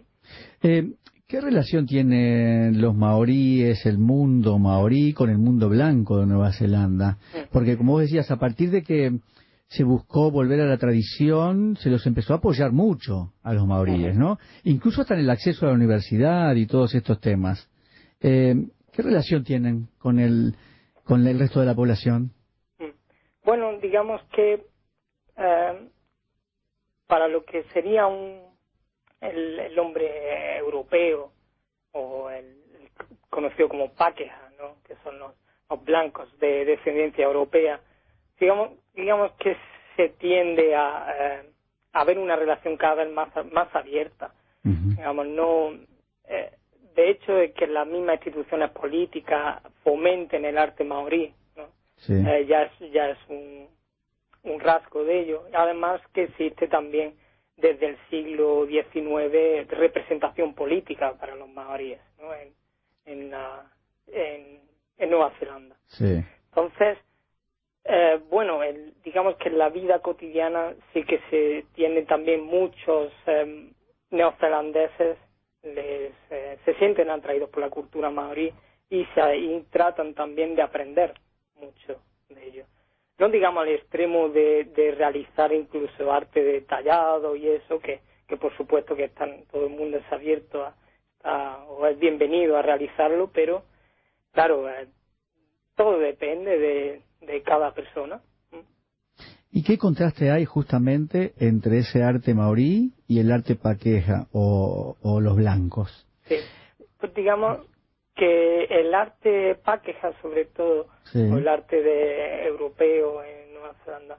S3: Eh, ¿Qué relación tienen los maoríes, el mundo maorí, con el mundo blanco de Nueva Zelanda? Porque, como vos decías, a partir de que se buscó volver a la tradición, se los empezó a apoyar mucho a los maoríes, ¿no? Incluso hasta en el acceso a la universidad y todos estos temas. Eh, ¿Qué relación tienen con el, con el resto de la población?
S7: Bueno, digamos que eh, para lo que sería un el, el hombre europeo o el, el conocido como paqueja, ¿no? que son los, los blancos de descendencia europea, digamos, digamos que se tiende a, eh, a ver una relación cada vez más, más abierta. Digamos, no, eh, de hecho, de que las mismas instituciones políticas fomenten el arte maorí, ¿no?
S3: Sí.
S7: Eh, ya es, ya es un, un rasgo de ello. Además que existe también desde el siglo XIX representación política para los maoríes ¿no? en, en, la- en, en Nueva Zelanda.
S3: Sí.
S7: Entonces, eh, bueno, el- digamos que en la vida cotidiana sí que se tienen también muchos eh, neozelandeses les, eh, se sienten atraídos por la cultura maorí y, se, tratan también de aprender mucho de ello. No digamos al extremo de, de realizar incluso arte detallado y eso, que, por supuesto que están, todo el mundo es abierto a, o es bienvenido a realizarlo, pero claro, eh, todo depende de, de cada persona.
S3: ¿Y qué contraste hay justamente entre ese arte maorí y el arte paqueja o, o los blancos?
S7: Sí. Pues digamos que el arte paqueja, sobre todo,
S3: Sí.
S7: o el arte de europeo en Nueva Zelanda,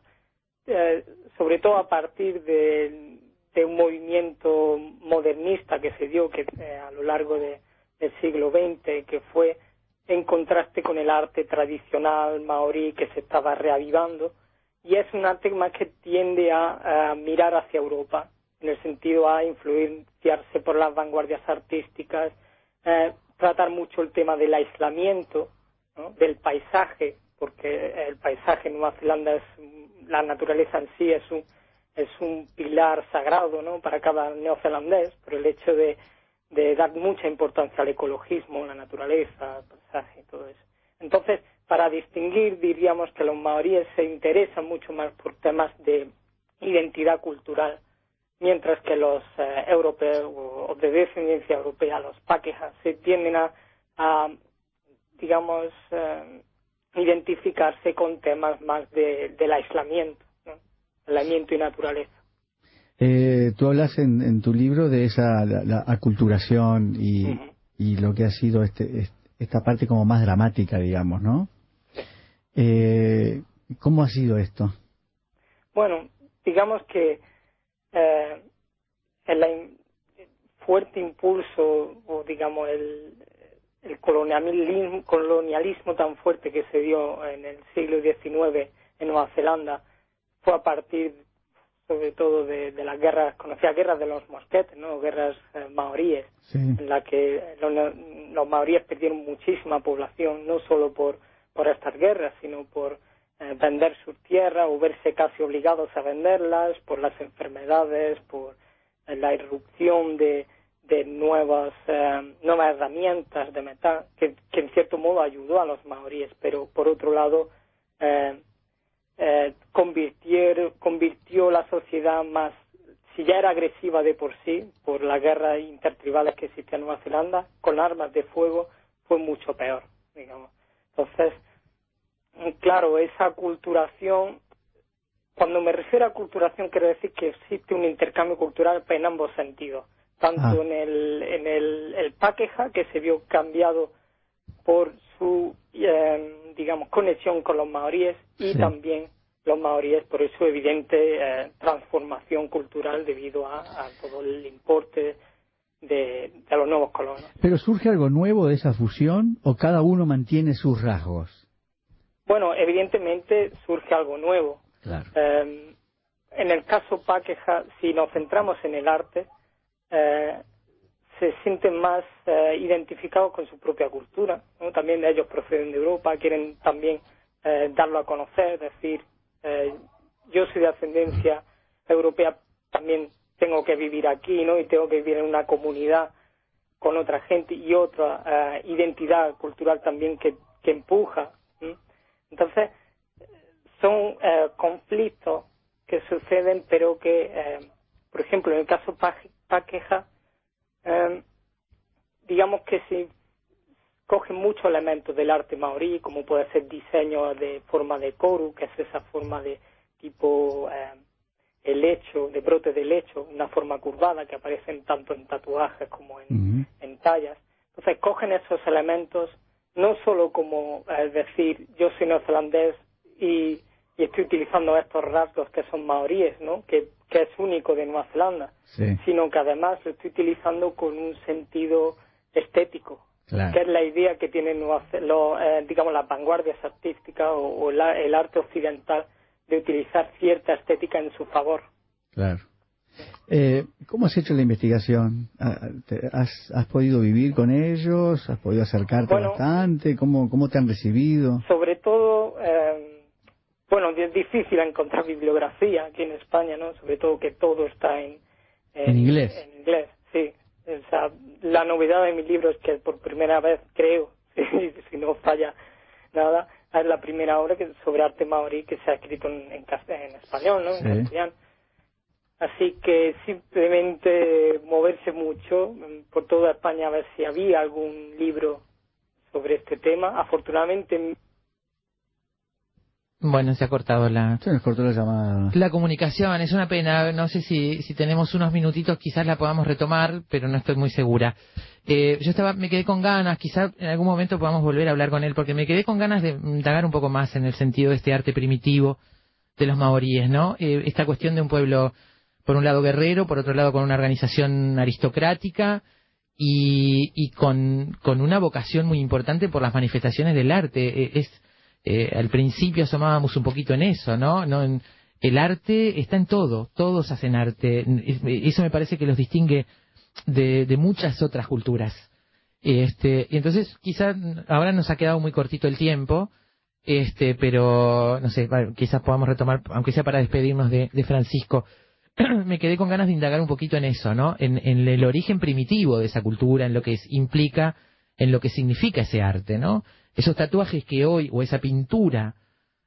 S7: eh, sobre todo a partir de, de un movimiento modernista que se dio que eh, a lo largo de- del siglo XX, que fue en contraste con el arte tradicional maorí que se estaba reavivando, y es un más que tiende a, mirar hacia Europa, en el sentido a influenciarse por las vanguardias artísticas, eh, tratar mucho el tema del aislamiento, del paisaje, porque el paisaje en Nueva Zelanda es la naturaleza en sí es un es un pilar sagrado, ¿no? Para cada neozelandés, por el hecho de, de dar mucha importancia al ecologismo, la naturaleza, el paisaje y todo eso. Entonces, para distinguir, diríamos que los maoríes se interesan mucho más por temas de identidad cultural, mientras que los eh, europeos o, de descendencia europea, los paquejas, se tienden a, a, digamos, eh, identificarse con temas más de, del aislamiento, ¿no? aislamiento y naturaleza.
S3: Eh, tú hablas en, en tu libro de esa la, la aculturación y, y lo que ha sido este, es- esta parte como más dramática, digamos, ¿no? Eh, ¿Cómo ha sido esto?
S7: Bueno, digamos que eh, el fuerte impulso o digamos el, el colonialismo, colonialismo tan fuerte que se dio en el siglo XIX en Nueva Zelanda fue a partir sobre todo de, de las guerras, conocidas guerras de los mosquetes, ¿no? guerras eh, maoríes,
S3: Sí.
S7: en la que los, los maoríes perdieron muchísima población, no solo por, por estas guerras, sino por eh, vender sus tierras o verse casi obligados a venderlas, por las enfermedades, por la irrupción de, de nuevas eh, nuevas herramientas de metal que, en cierto modo ayudó a los maoríes pero por otro lado eh, eh, convirtió la sociedad más si ya era agresiva de por sí por las guerras intertribales que existían en Nueva Zelanda con armas de fuego fue mucho peor digamos. Entonces claro esa culturación cuando me refiero a culturación quiero decir que existe un intercambio cultural en ambos sentidos tanto ah. en el en el, el paqueja que se vio cambiado por su eh, digamos conexión con los maoríes y también los maoríes por su evidente eh, transformación cultural debido a, todo el importe de, de, los nuevos colonos.
S3: ¿Pero surge algo nuevo de esa fusión o cada uno mantiene sus rasgos?
S7: Bueno, evidentemente surge algo nuevo.
S3: Claro.
S7: Eh, en el caso Paqueja, si nos centramos en el arte, eh, se sienten más eh, identificados con su propia cultura. ¿no? También ellos proceden de Europa, quieren también eh, darlo a conocer, decir, eh, yo soy de ascendencia europea, también tengo que vivir aquí, ¿no? Y tengo que vivir en una comunidad con otra gente y otra identidad cultural también que, que empuja. Entonces, son conflictos que suceden, pero que, por ejemplo, en el caso Paqueja, eh, digamos que se cogen muchos elementos del arte maorí, como puede ser diseño de forma de koru, que es esa forma de tipo eh, el hecho, de brote de lecho, una forma curvada que aparecen tanto en tatuajes como en, en tallas. Entonces cogen esos elementos no solo como es decir yo soy neozelandés y, y, estoy utilizando estos rasgos que son maoríes, ¿no? Que que es único de Nueva Zelanda, sino que además lo estoy utilizando con un sentido estético, que es la idea que tienen lo, eh, digamos las vanguardias artísticas o, el arte occidental de utilizar cierta estética en su favor.
S3: Claro. Eh, ¿Cómo has hecho la investigación? Ah, ¿Has, ¿Has, podido vivir con ellos? ¿Has podido acercarte bastante? ¿Cómo, ¿Cómo te han recibido?
S7: Sobre todo, eh, bueno, es difícil encontrar bibliografía aquí en España, ¿no? Sobre todo que todo está en,
S3: en, inglés.
S7: En inglés, sí. O sea, la novedad de mi libro es que por primera vez, creo, si no falla nada, es la primera obra que, sobre arte maorí que se ha escrito en, en, español, ¿no? En castellano. Así que simplemente moverse mucho por toda España a ver si había algún libro sobre este tema. Afortunadamente
S2: bueno, se ha cortado la...
S3: Se nos cortó la llamada.
S2: La comunicación, es una pena. No sé si, si tenemos unos minutitos, quizás la podamos retomar, pero no estoy muy segura. Eh, yo estaba, me quedé con ganas, quizás en algún momento podamos volver a hablar con él, porque me quedé con ganas de indagar un poco más en el sentido de este arte primitivo de los maoríes, ¿no? Eh, esta cuestión de un pueblo, por un lado guerrero, por otro lado con una organización aristocrática, y, y con, con una vocación muy importante por las manifestaciones del arte. Eh, es eh, al principio asomábamos un poquito en eso, ¿no? no el arte está en todo, todos hacen arte. Eso me parece que los distingue de, muchas otras culturas. Este, y entonces quizás ahora nos ha quedado muy cortito el tiempo, este, pero no sé, quizás podamos retomar, aunque sea para despedirnos de, Francisco. me quedé con ganas de indagar un poquito en eso, ¿no? En, el origen primitivo de esa cultura, en lo que implica, en lo que significa ese arte, ¿no? esos tatuajes que hoy, o esa pintura,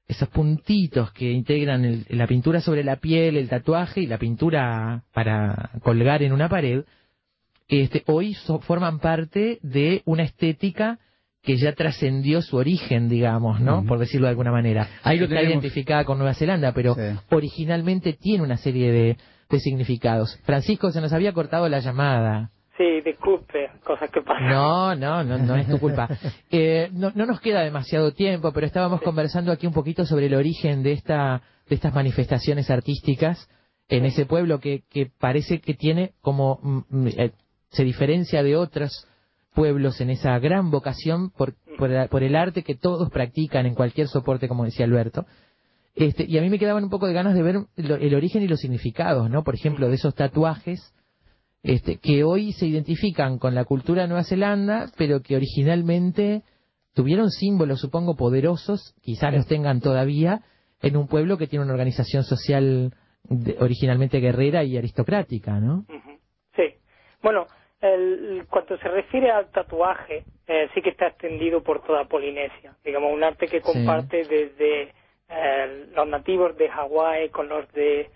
S2: esos puntitos que integran la pintura sobre la piel, el tatuaje y la pintura para colgar en una pared, este, hoy forman parte de una estética que ya trascendió su origen, digamos, ¿no? Por decirlo de alguna manera. Ahí lo está identificada con Nueva Zelanda, pero originalmente tiene una serie de, de significados. Francisco, se nos había cortado la llamada.
S7: Sí, disculpe, cosas que pasan.
S2: No, no, no, no es tu culpa. Eh, no, no nos queda demasiado tiempo, pero estábamos conversando aquí un poquito sobre el origen de esta, de estas manifestaciones artísticas en ese pueblo que, que parece que tiene como mm, mm, eh, se diferencia de otros pueblos en esa gran vocación por, por, el arte que todos practican en cualquier soporte, como decía Alberto. Este, y a mí me quedaban un poco de ganas de ver el origen y los significados, ¿no? Por ejemplo, de esos tatuajes este, que hoy se identifican con la cultura de Nueva Zelanda, pero que originalmente tuvieron símbolos, supongo, poderosos, quizás los tengan todavía, en un pueblo que tiene una organización social originalmente guerrera y aristocrática, ¿no?
S7: Bueno, el, cuando se refiere al tatuaje, eh, sí que está extendido por toda Polinesia. Digamos, un arte que comparte desde eh, los nativos de Hawái con los de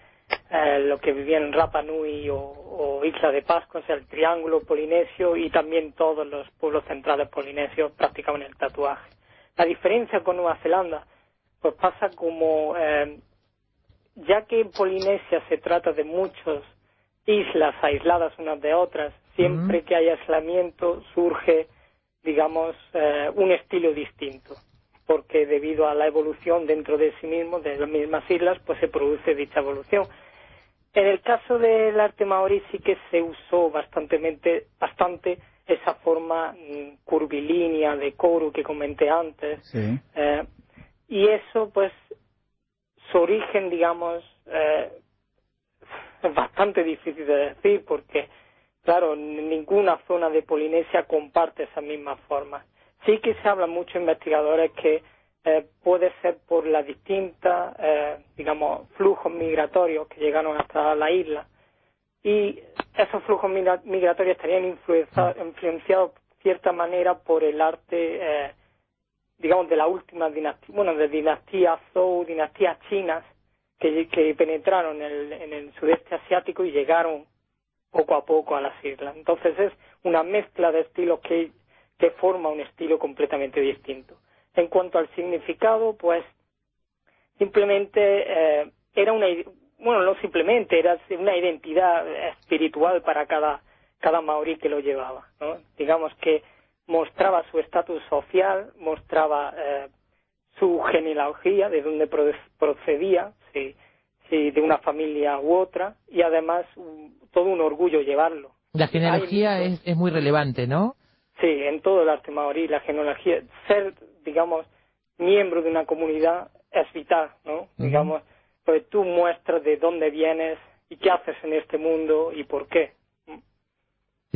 S7: eh, lo que vivían en Rapa Nui o, Isla de Pascua, o sea, el triángulo polinesio y también todos los pueblos centrales polinesios practicaban el tatuaje. La diferencia con Nueva Zelanda, pues pasa como, eh, ya que en Polinesia se trata de muchas islas aisladas unas de otras, siempre que hay aislamiento surge, digamos, eh, un estilo distinto porque debido a la evolución dentro de sí mismo, de las mismas islas, pues se produce dicha evolución. En el caso del arte maorí sí que se usó bastante, bastante esa forma mm, curvilínea de coro que comenté antes. Eh, y eso, pues, su origen, digamos, eh, es bastante difícil de decir porque, claro, ninguna zona de Polinesia comparte esa misma forma. Sí que se habla mucho investigadores que eh, puede ser por la distinta, eh, digamos, flujos migratorios que llegaron hasta la isla. Y esos flujos migratorios estarían influenciados, de cierta manera por el arte, eh, digamos, de la última dinastía, bueno, de dinastía Zhou, dinastías chinas, que, que penetraron en el, en el sudeste asiático y llegaron poco a poco a las islas. Entonces es una mezcla de estilos que, que forma un estilo completamente distinto. En cuanto al significado, pues simplemente eh, era una, bueno, no simplemente, era una identidad espiritual para cada, cada maorí que lo llevaba. ¿no? Digamos que mostraba su estatus social, mostraba eh, su genealogía, de dónde procedía, si, si de una familia u otra, y además todo un orgullo llevarlo.
S2: La genealogía es, es muy relevante, ¿no?
S7: Sí, en todo el arte maorí, la genealogía, ser digamos, miembro de una comunidad es vital, ¿no? Digamos, pues tú muestras de dónde vienes y qué haces en este mundo y por qué.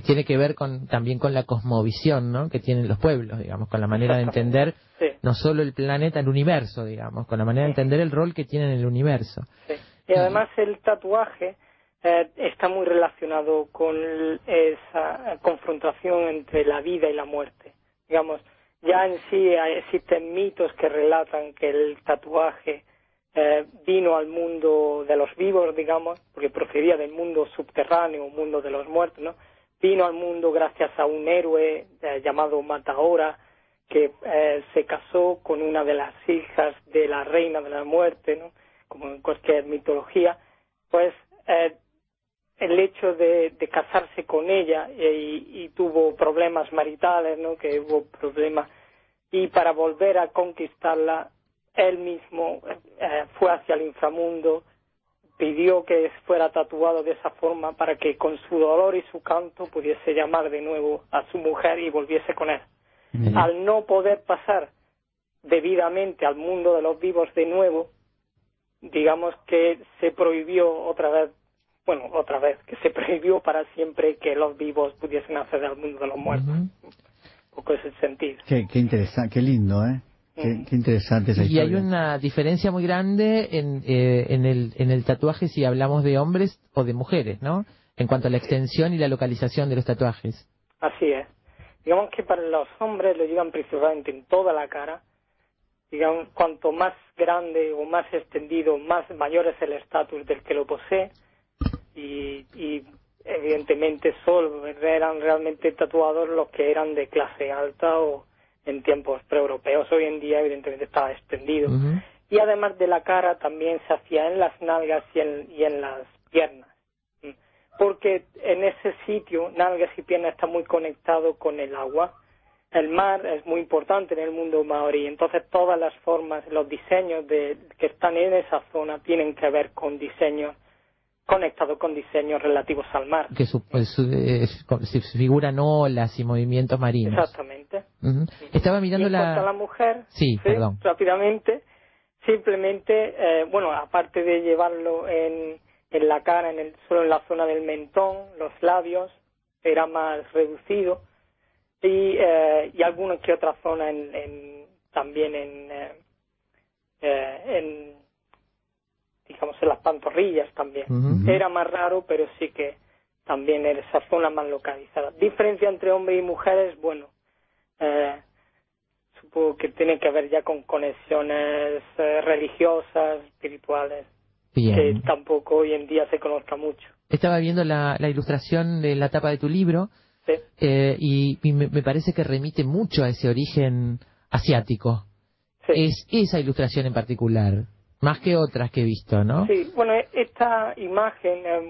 S2: Tiene que ver con, también con la cosmovisión, ¿no? Que tienen los pueblos, digamos, con la manera de entender no solo el planeta, el universo, digamos, con la manera de entender el rol que tiene en el universo.
S7: Sí. Y además el tatuaje eh, está muy relacionado con esa confrontación entre la vida y la muerte. Digamos, ya en sí existen mitos que relatan que el tatuaje eh, vino al mundo de los vivos, digamos, porque procedía del mundo subterráneo, mundo de los muertos, ¿no? Vino al mundo gracias a un héroe eh, llamado Mataora, que eh, se casó con una de las hijas de la reina de la muerte, ¿no? Como en cualquier mitología, pues el hecho de, casarse con ella y, tuvo problemas maritales, ¿no? Que hubo problemas y para volver a conquistarla él mismo eh, fue hacia el inframundo, pidió que fuera tatuado de esa forma para que con su dolor y su canto pudiese llamar de nuevo a su mujer y volviese con él. Al no poder pasar debidamente al mundo de los vivos de nuevo, digamos que se prohibió otra vez bueno, otra vez, que se prohibió para siempre que los vivos pudiesen acceder al mundo de los muertos. Un poco ese sentido.
S3: Qué, qué interesante, qué lindo, ¿eh? Qué, interesante esa
S2: y hay una diferencia muy grande en, eh, en, el, en el tatuaje si hablamos de hombres o de mujeres, ¿no? En cuanto a la extensión y la localización de los tatuajes.
S7: Así es. Digamos que para los hombres lo llevan principalmente en toda la cara. Digamos, cuanto más grande o más extendido, más mayor es el estatus del que lo posee y, evidentemente solo eran realmente tatuados los que eran de clase alta o en tiempos pre-europeos. Hoy en día evidentemente estaba extendido. Y además de la cara también se hacía en las nalgas y en, y en las piernas. Porque en ese sitio, nalgas y piernas está muy conectado con el agua. El mar es muy importante en el mundo maorí, entonces todas las formas, los diseños de, que están en esa zona tienen que ver con diseños conectado con diseños relativos al mar.
S2: Que su, pues, se figuran olas y movimientos marinos.
S7: Exactamente.
S2: Estaba mirando la...
S7: a la mujer,
S2: sí, perdón.
S7: rápidamente, simplemente, eh, bueno, aparte de llevarlo en, en la cara, en el, solo en la zona del mentón, los labios, era más reducido, y, eh, y alguna que otra zona en, en también en, eh, eh en digamos, en las pantorrillas también. Era más raro, pero sí que también en esa zona más localizada. Diferencia entre hombres y mujeres, bueno, eh, supongo que tiene que ver ya con conexiones eh, religiosas, espirituales, que tampoco hoy en día se conozca mucho.
S2: Estaba viendo la, ilustración de la tapa de tu libro eh, y, me, parece que remite mucho a ese origen asiático. Es esa ilustración en particular, más que otras que he visto, ¿no?
S7: Sí, bueno, esta imagen es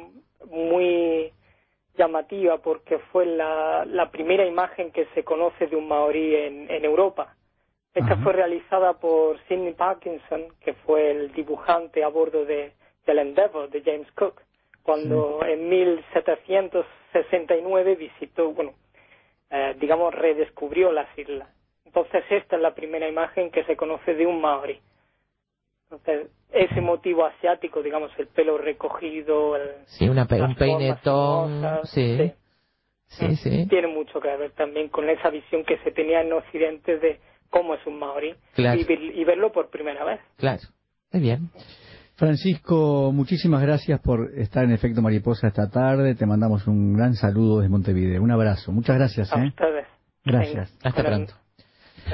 S7: muy llamativa porque fue la, primera imagen que se conoce de un maorí en, Europa. Esta fue realizada por Sidney Parkinson, que fue el dibujante a bordo de, del Endeavour de James Cook, cuando en 1769 visitó, bueno, eh, digamos, redescubrió las islas. Entonces esta es la primera imagen que se conoce de un maorí. Entonces, ese motivo asiático, digamos, el pelo recogido, el,
S2: sí, una un peinetón, sí. Sí, sí.
S7: Tiene mucho que ver también con esa visión que se tenía en Occidente de cómo es un maorí y, verlo por primera vez.
S2: Claro, muy bien.
S3: Francisco, muchísimas gracias por estar en Efecto Mariposa esta tarde. Te mandamos un gran saludo desde Montevideo. Un abrazo. Muchas gracias.
S7: A ¿eh? ustedes.
S3: Gracias.
S2: Hasta pronto.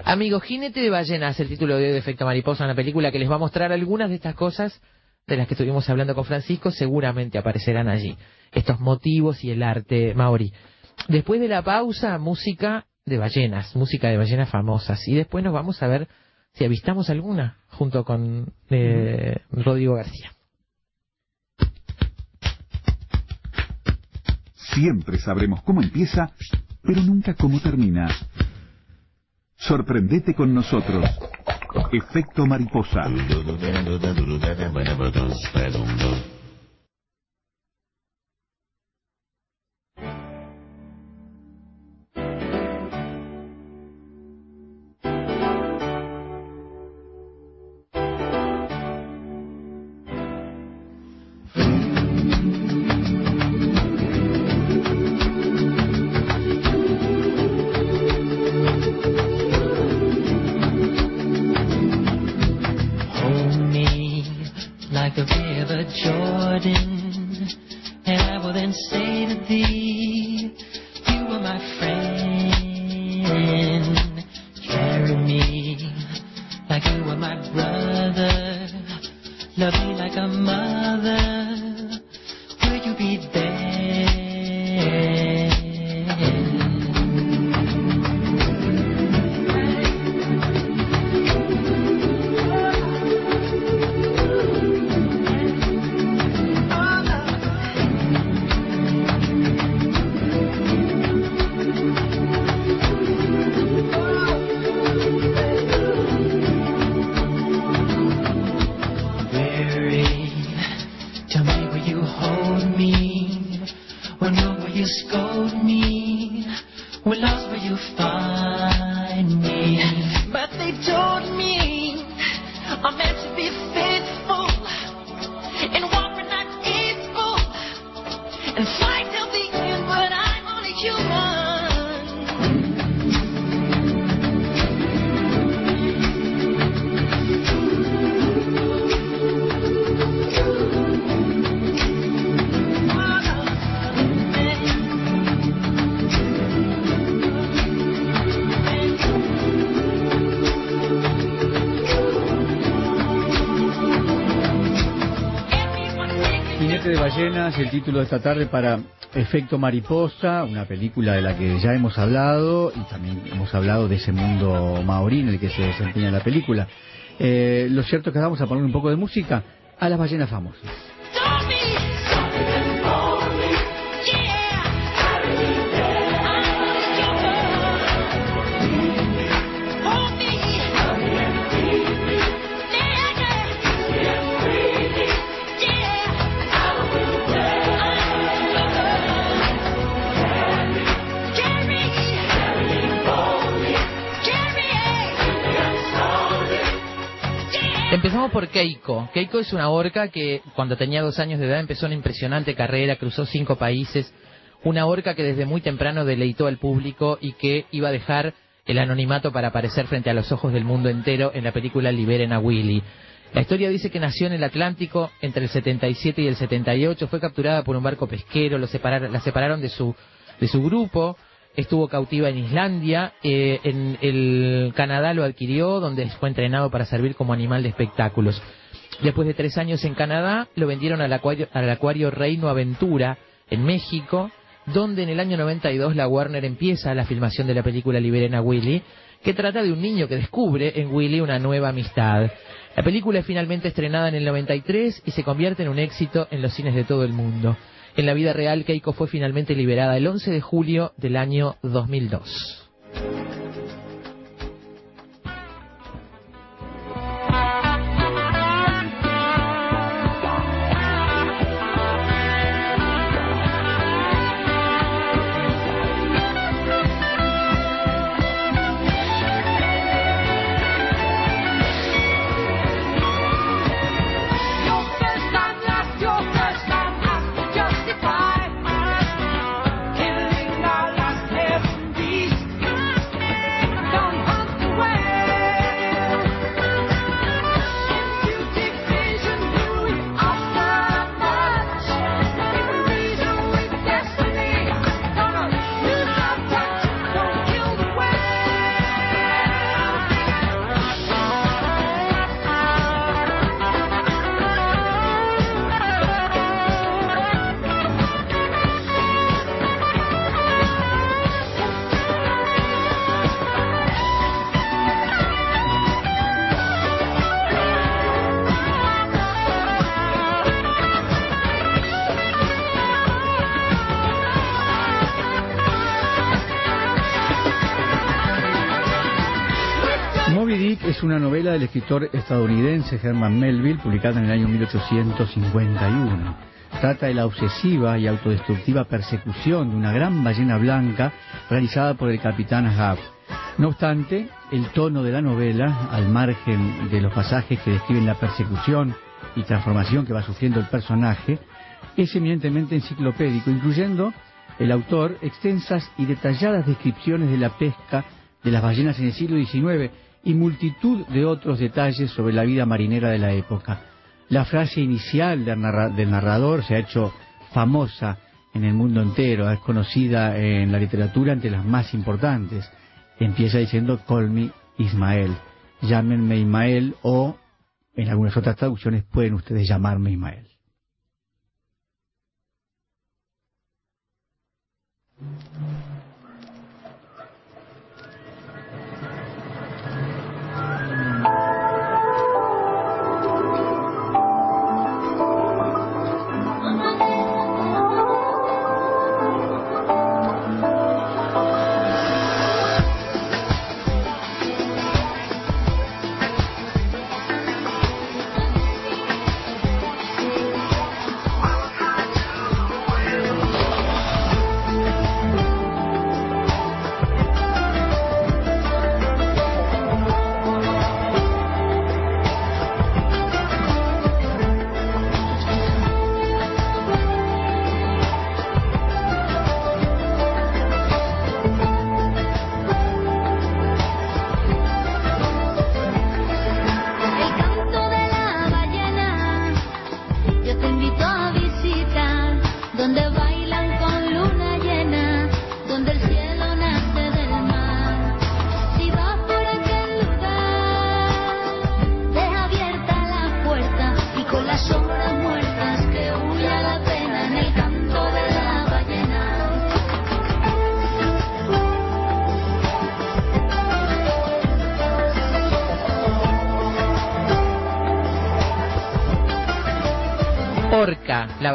S2: Amigos, Jinete de Ballenas, el título de Efecto Mariposa, una película que les va a mostrar algunas de estas cosas de las que estuvimos hablando con Francisco, seguramente aparecerán allí. Estos motivos y el arte maori. Después de la pausa, música de ballenas, música de ballenas famosas. Y después nos vamos a ver si avistamos alguna junto con eh, Rodrigo García.
S8: Siempre sabremos cómo empieza, pero nunca cómo termina. Sorprendete con nosotros. Efecto mariposa.
S3: Título de esta tarde para Efecto Mariposa, una película de la que ya hemos hablado y también hemos hablado de ese mundo maorí en el que se desempeña la película. Eh, lo cierto es que vamos a poner un poco de música a las ballenas famosas.
S2: Por Keiko. Keiko es una orca que cuando tenía dos años de edad empezó una impresionante carrera, cruzó cinco países. Una orca que desde muy temprano deleitó al público y que iba a dejar el anonimato para aparecer frente a los ojos del mundo entero en la película Liberen a Willy. La historia dice que nació en el Atlántico entre el 77 y el 78, fue capturada por un barco pesquero, lo la separaron de su, de su grupo, estuvo cautiva en Islandia, eh, en el Canadá lo adquirió, donde fue entrenado para servir como animal de espectáculos. Después de tres años en Canadá, lo vendieron al acuario, al acuario Reino Aventura en México, donde en el año 92 la Warner empieza la filmación de la película Liberen a Willy, que trata de un niño que descubre en Willy una nueva amistad. La película es finalmente estrenada en el 93 y se convierte en un éxito en los cines de todo el mundo. En la vida real, Keiko fue finalmente liberada el 11 de julio del año 2002.
S3: Es una novela del escritor estadounidense Herman Melville, publicada en el año 1851. Trata de la obsesiva y autodestructiva persecución de una gran ballena blanca realizada por el capitán Ahab. No obstante, el tono de la novela, al margen de los pasajes que describen la persecución y transformación que va sufriendo el personaje, es eminentemente enciclopédico, incluyendo el autor extensas y detalladas descripciones de la pesca de las ballenas en el siglo XIX y multitud de otros detalles sobre la vida marinera de la época. La frase inicial del, narrador se ha hecho famosa en el mundo entero, es conocida en la literatura entre las más importantes. Empieza diciendo Call me Ismael, llámenme Ismael o en algunas otras traducciones pueden ustedes llamarme Ismael.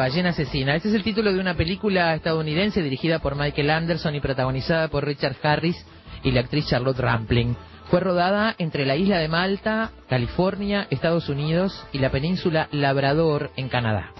S2: Ballena asesina. Este es el título de una película estadounidense dirigida por Michael Anderson y protagonizada por Richard Harris y la actriz Charlotte Rampling. Fue rodada entre la isla de Malta, California, Estados Unidos y la península Labrador en Canadá.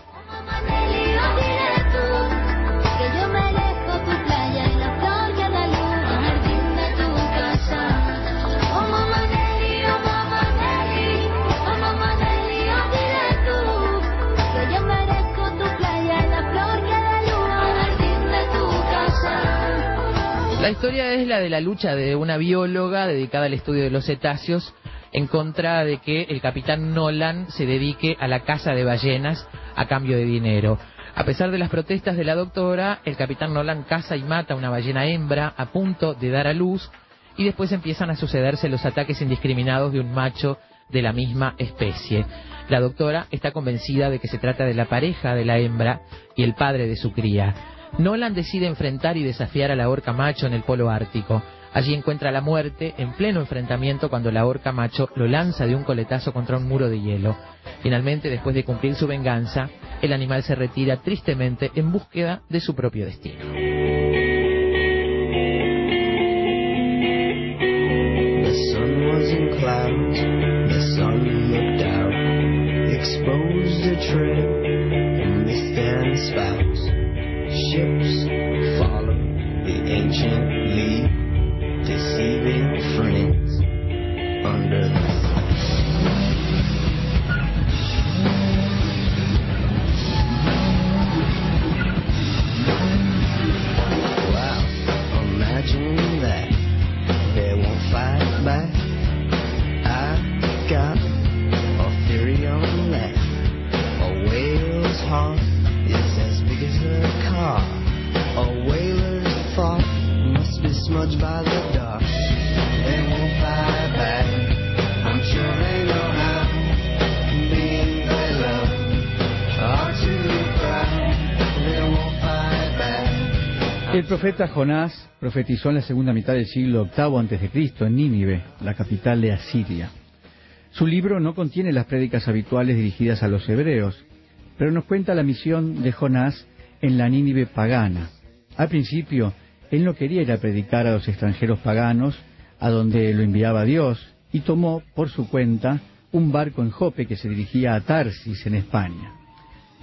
S2: La historia es la de la lucha de una bióloga dedicada al estudio de los cetáceos en contra de que el capitán Nolan se dedique a la caza de ballenas a cambio de dinero. A pesar de las protestas de la doctora, el capitán Nolan caza y mata a una ballena hembra a punto de dar a luz y después empiezan a sucederse los ataques indiscriminados de un macho de la misma especie. La doctora está convencida de que se trata de la pareja de la hembra y el padre de su cría. Nolan decide enfrentar y desafiar a la orca macho en el polo ártico. Allí encuentra la muerte en pleno enfrentamiento cuando la orca macho lo lanza de un coletazo contra un muro de hielo. Finalmente, después de cumplir su venganza, el animal se retira tristemente en búsqueda de su propio destino.
S3: ships
S9: follow the ancient lead, deceiving friends under the Wow, imagine that.
S3: Profeta Jonás profetizó en la segunda mitad del siglo VIII a.C. en Nínive, la capital de Asiria. Su libro no contiene las prédicas habituales dirigidas a los hebreos, pero nos cuenta la misión de Jonás en la Nínive pagana. Al principio, él no quería ir a predicar a los extranjeros paganos, a donde lo enviaba Dios, y tomó por su cuenta un barco en Jope que se dirigía a Tarsis, en España.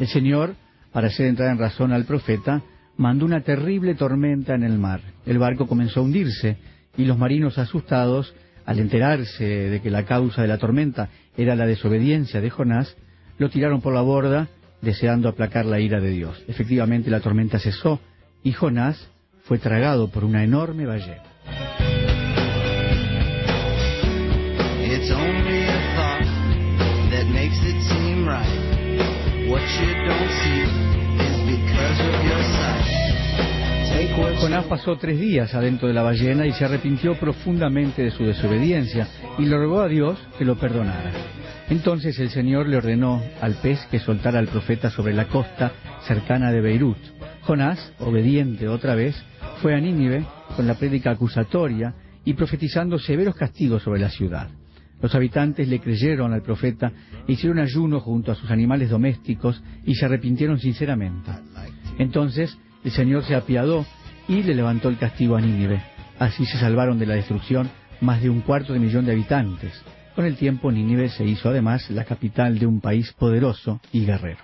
S3: El Señor, para hacer entrar en razón al profeta, mandó una terrible tormenta en el mar. El barco comenzó a hundirse y los marinos asustados, al enterarse de que la causa de la tormenta era la desobediencia de Jonás, lo tiraron por la borda deseando aplacar la ira de Dios. Efectivamente la tormenta cesó y Jonás fue tragado por una enorme ballena. Jonás pasó tres días adentro de la ballena y se arrepintió profundamente de su desobediencia y le rogó a Dios que lo perdonara. Entonces el Señor le ordenó al pez que soltara al profeta sobre la costa cercana de Beirut. Jonás, obediente otra vez, fue a Nínive con la prédica acusatoria y profetizando severos castigos sobre la ciudad. Los habitantes le creyeron al profeta e hicieron ayuno junto a sus animales domésticos y se arrepintieron sinceramente. Entonces el Señor se apiadó y le levantó el castigo a Nínive. Así se salvaron de la destrucción más de un cuarto de millón de habitantes. Con el tiempo Nínive se hizo además la capital de un país poderoso y guerrero.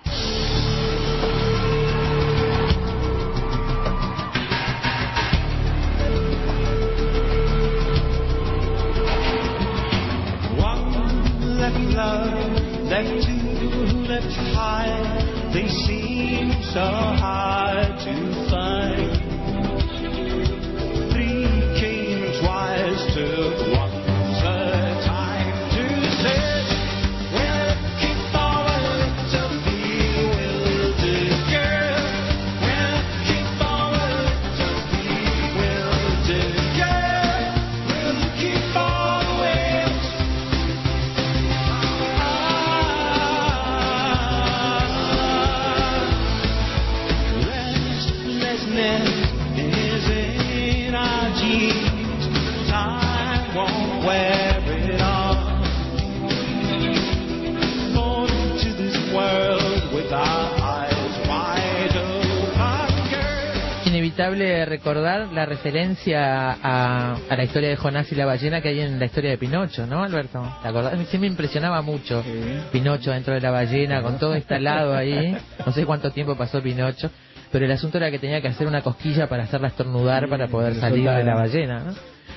S2: Inevitable recordar la referencia a, la historia de Jonás y la ballena que hay en la historia de Pinocho, ¿no, Alberto? ¿Te acordás? Sí me impresionaba mucho Pinocho dentro de la ballena, con todo instalado ahí. No sé cuánto tiempo pasó Pinocho, pero el asunto era que tenía que hacer una cosquilla para hacerla estornudar para poder salir de la ballena, ¿no?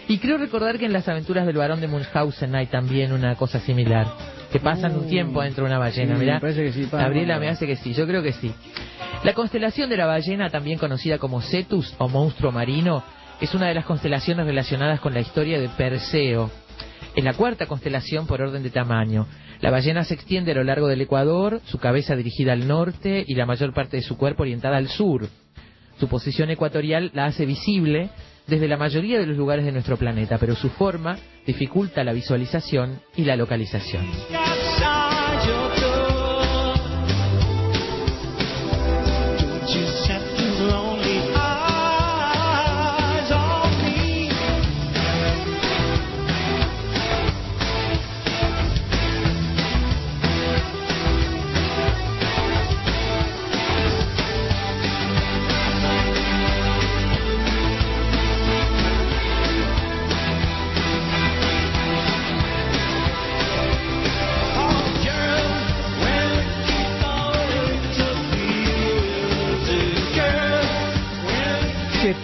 S2: Y creo recordar que en las aventuras del varón de Munchausen hay también una cosa similar, que pasan un tiempo dentro de una ballena, ¿verdad? Gabriela me hace que sí, yo creo que sí. La constelación de la ballena, también conocida como Cetus o monstruo marino, es una de las constelaciones relacionadas con la historia de Perseo. Es la cuarta constelación por orden de tamaño. La ballena se extiende a lo largo del Ecuador, su cabeza dirigida al norte y la mayor parte de su cuerpo orientada al sur. Su posición ecuatorial la hace visible desde la mayoría de los lugares de nuestro planeta, pero su forma dificulta la visualización y la localización.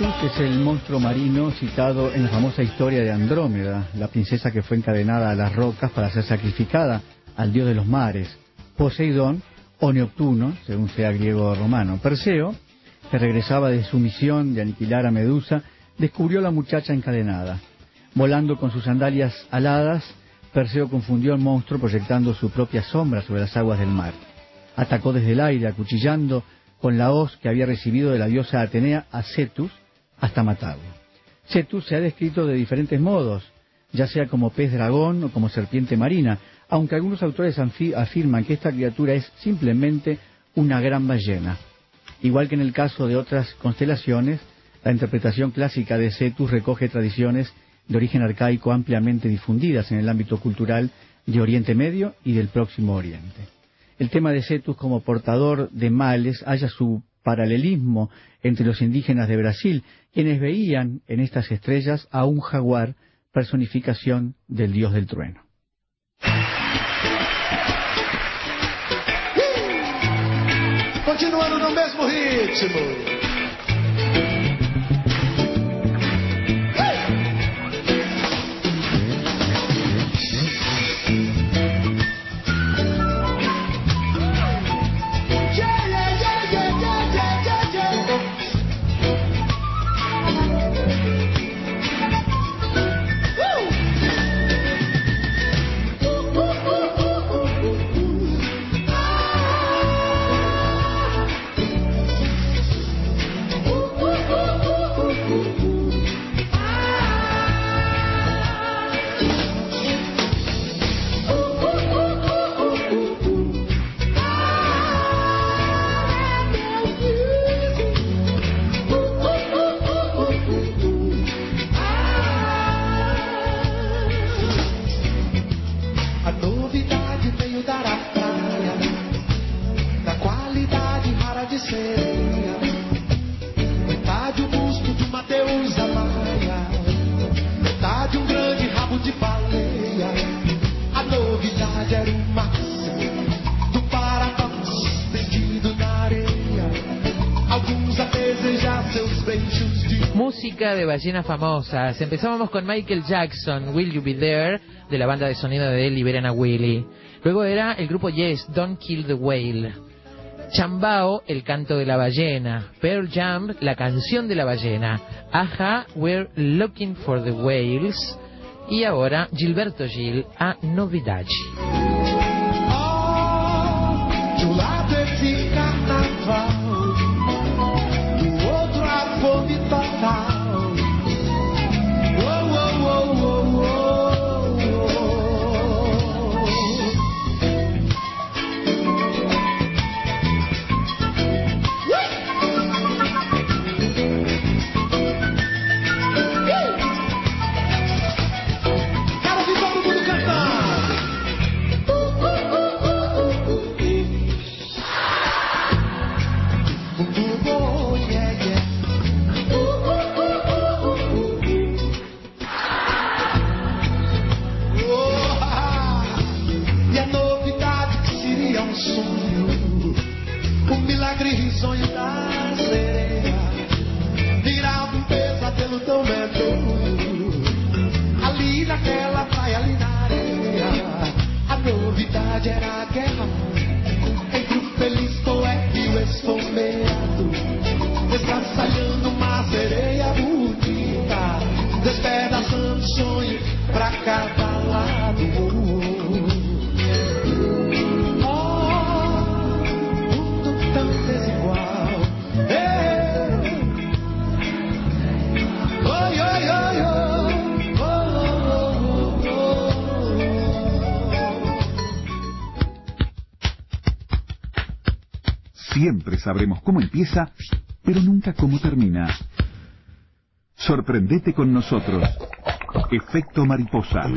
S3: Es el monstruo marino citado en la famosa historia de Andrómeda, la princesa que fue encadenada a las rocas para ser sacrificada al dios de los mares, Poseidón o Neptuno, según sea griego o romano. Perseo, que regresaba de su misión de aniquilar a Medusa, descubrió a la muchacha encadenada. Volando con sus sandalias aladas, Perseo confundió al monstruo proyectando su propia sombra sobre las aguas del mar. Atacó desde el aire, acuchillando con la hoz que había recibido de la diosa Atenea a Cetus, hasta matarlo. Cetus se ha descrito de diferentes modos, ya sea como pez dragón o como serpiente marina, aunque algunos autores afirman que esta criatura es simplemente una gran ballena. Igual que en el caso de otras constelaciones, la interpretación clásica de Cetus recoge tradiciones de origen arcaico ampliamente difundidas en el ámbito cultural de Oriente Medio y del Próximo Oriente. El tema de Cetus como portador de males halla su paralelismo entre los indígenas de Brasil, quienes veían en estas estrellas a un jaguar, personificación del dios del trueno.
S10: Ritmo.
S2: De ballenas famosas. Empezábamos con Michael Jackson, Will You Be There, de la banda de sonido de él, Liberen a Willie. Luego era el grupo Yes, Don't Kill the Whale. Chambao, el canto de la ballena. Pearl Jam, la canción de la ballena. Aja, We're Looking for the Whales. Y ahora Gilberto Gil a Novidade.
S10: verdade era a guerra. Entre o feliz coleco e o esfomeado, estraçalhando uma sereia bonita, despedaçando sonhos pra cada lado.
S1: Siempre sabremos cómo empieza, pero nunca cómo termina. Sorprendete con nosotros. Efecto mariposa.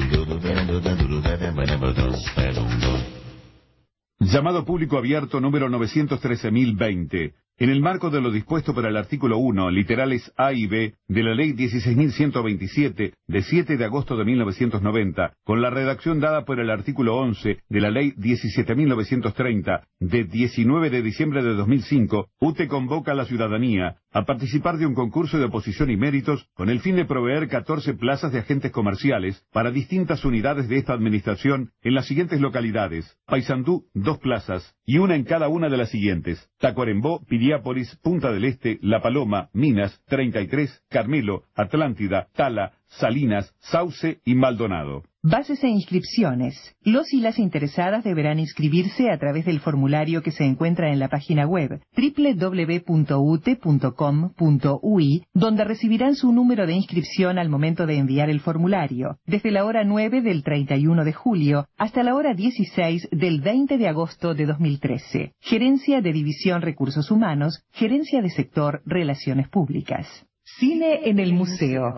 S1: Llamado público abierto número 913.020. En el marco de lo dispuesto por el artículo 1, literales A y B, de la Ley 16.127, de 7 de agosto de 1990, con la redacción dada por el artículo 11 de la Ley 17.930, de 19 de diciembre de 2005, UTE convoca a la ciudadanía a participar de un concurso de oposición y méritos con el fin de proveer 14 plazas de agentes comerciales para distintas unidades de esta administración en las siguientes localidades. Paysandú, dos plazas, y una en cada una de las siguientes. Tacuarembó, Piriápolis, Punta del Este, La Paloma, Minas, 33, Carmelo, Atlántida, Tala, Salinas, Sauce y Maldonado.
S4: Bases e inscripciones. Los y las interesadas deberán inscribirse a través del formulario que se encuentra en la página web www.ute.com.ui, donde recibirán su número de inscripción al momento de enviar el formulario, desde la hora 9 del 31 de julio hasta la hora 16 del 20 de agosto de 2013. Gerencia de División Recursos Humanos, Gerencia de Sector Relaciones Públicas. Cine en el Museo.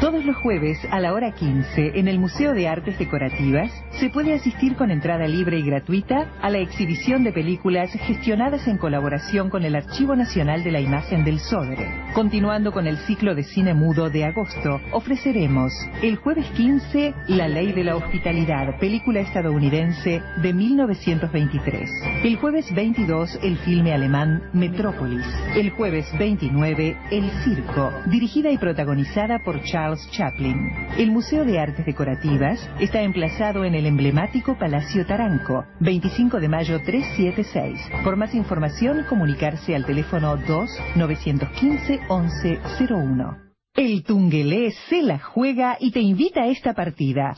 S4: Todos los jueves a la hora 15 en el Museo de Artes Decorativas se puede asistir con entrada libre y gratuita a la exhibición de películas gestionadas en colaboración con el Archivo Nacional de la Imagen del Sodre. Continuando con el ciclo de cine mudo de agosto, ofreceremos el jueves 15 La Ley de la Hospitalidad, película estadounidense de 1923. El jueves 22 el filme alemán Metrópolis. El jueves 29 El Circo, dirigida y protagonizada por Charles Chaplin. El Museo de Artes Decorativas está emplazado en el emblemático Palacio Taranco, 25 de mayo 376. Por más información, comunicarse al teléfono 2-915-1101. El Tungelé se la juega y te invita a esta partida.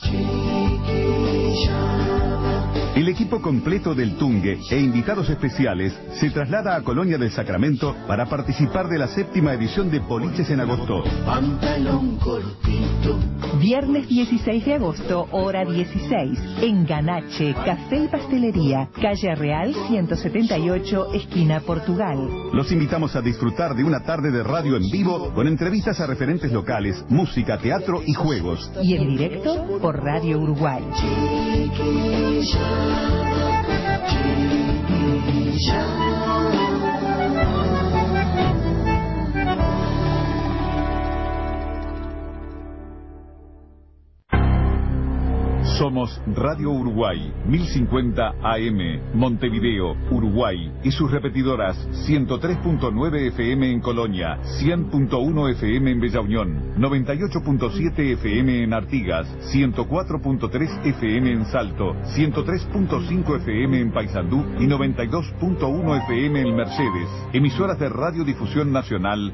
S1: El equipo completo del Tungue e invitados especiales se traslada a Colonia del Sacramento para participar de la séptima edición de Poliches en agosto.
S4: Viernes 16 de agosto, hora 16, en Ganache, Café y Pastelería, calle Real 178, esquina Portugal.
S1: Los invitamos a disfrutar de una tarde de radio en vivo con entrevistas a referentes locales, música, teatro y juegos.
S4: Y en directo por Radio Uruguay. Shalom.
S1: Somos Radio Uruguay, 1050 AM, Montevideo, Uruguay, y sus repetidoras 103.9 FM en Colonia, 100.1 FM en Bella Unión, 98.7 FM en Artigas, 104.3 FM en Salto, 103.5 FM en Paysandú y 92.1 FM en Mercedes. Emisoras de Radiodifusión Nacional.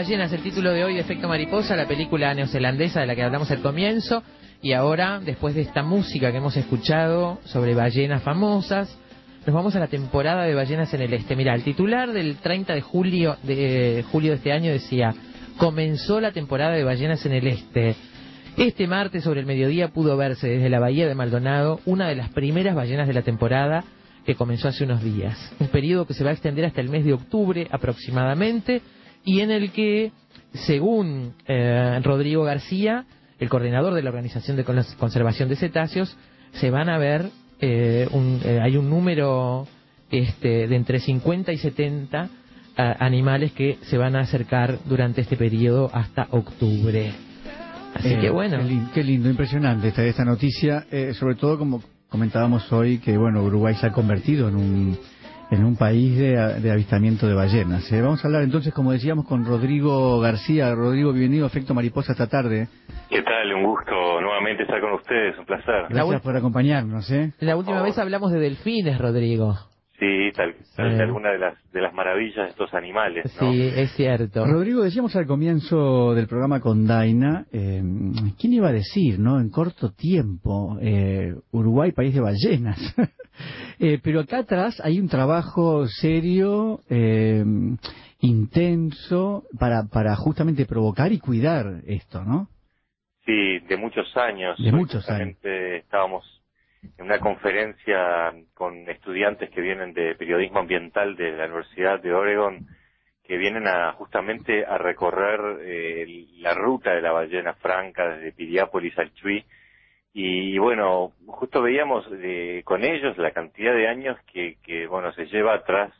S2: Ballenas, el título de hoy de Efecto Mariposa, la película neozelandesa de la que hablamos al comienzo, Y ahora, después de esta música que hemos escuchado sobre ballenas famosas, nos vamos a la temporada de ballenas en el este. Mira, el titular del 30 de julio de julio de este año decía, comenzó la temporada de ballenas en el este. Este martes sobre el mediodía pudo verse desde la bahía de Maldonado una de las primeras ballenas de la temporada que comenzó hace unos días. Un periodo que se va a extender hasta el mes de octubre aproximadamente y en el que, según eh, Rodrigo García, el coordinador de la Organización de Conservación de Cetáceos, se van a ver, eh, un, eh, hay un número este, de entre 50 y 70 animales que se van a acercar durante este periodo hasta octubre. Así que bueno.
S3: Qué lindo, impresionante esta, esta noticia, sobre todo como comentábamos hoy que bueno Uruguay se ha convertido en un en un país de, avistamiento de ballenas. ¿eh? Vamos a hablar entonces, como decíamos, con Rodrigo García. Rodrigo, bienvenido a Efecto Mariposa esta tarde.
S11: ¿Qué tal? Un gusto nuevamente estar con ustedes, un placer.
S3: Gracias por acompañarnos. ¿eh?
S2: La última vez hablamos de delfines, Rodrigo.
S11: Sí, tal, tal, alguna de las, de las maravillas de estos animales.
S2: Sí, es cierto.
S3: Rodrigo, decíamos al comienzo del programa con Daina, eh, ¿quién iba a decir, no? En corto tiempo, eh, Uruguay, país de ballenas. eh, pero acá atrás hay un trabajo serio, eh, intenso, para, para justamente provocar y cuidar esto, ¿no?
S11: Sí, de muchos años.
S3: De muchos años.
S11: Estábamos en una conferencia con estudiantes que vienen de periodismo ambiental de la Universidad de Oregon, que vienen a justamente a recorrer eh, la ruta de la ballena franca desde Piriápolis al Chuy. Y, bueno, justo veíamos eh, con ellos la cantidad de años que, que bueno, se lleva atrás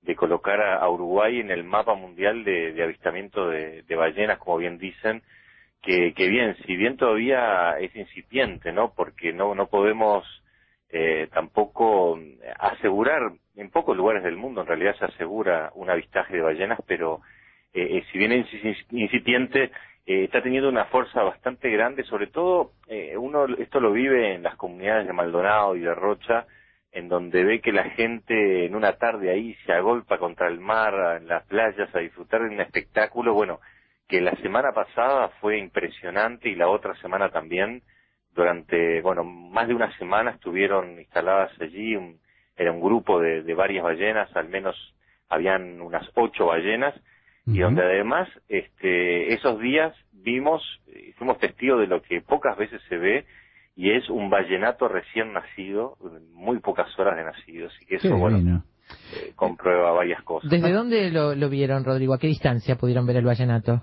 S11: de colocar a, Uruguay en el mapa mundial de, avistamiento de, de ballenas, como bien dicen, que, que bien, si bien todavía es incipiente, ¿no? Porque no, no podemos eh, tampoco asegurar, en pocos lugares del mundo en realidad se asegura un avistaje de ballenas, pero eh, eh si bien es incipiente, eh, está teniendo una fuerza bastante grande, sobre todo eh, uno esto lo vive en las comunidades de Maldonado y de Rocha, en donde ve que la gente en una tarde ahí se agolpa contra el mar, en las playas, a disfrutar de un espectáculo, bueno, que la semana pasada fue impresionante y la otra semana también. Durante, bueno, más de una semana estuvieron instaladas allí, un, era un grupo de, de varias ballenas, al menos habían unas ocho ballenas, y donde además este, esos días vimos, fuimos testigos de lo que pocas veces se ve, y es un ballenato recién nacido, muy pocas horas de nacido, así que eso, bueno, eh, comprueba varias cosas.
S2: ¿Desde dónde lo, lo, vieron, Rodrigo? ¿A qué distancia pudieron ver el vallenato?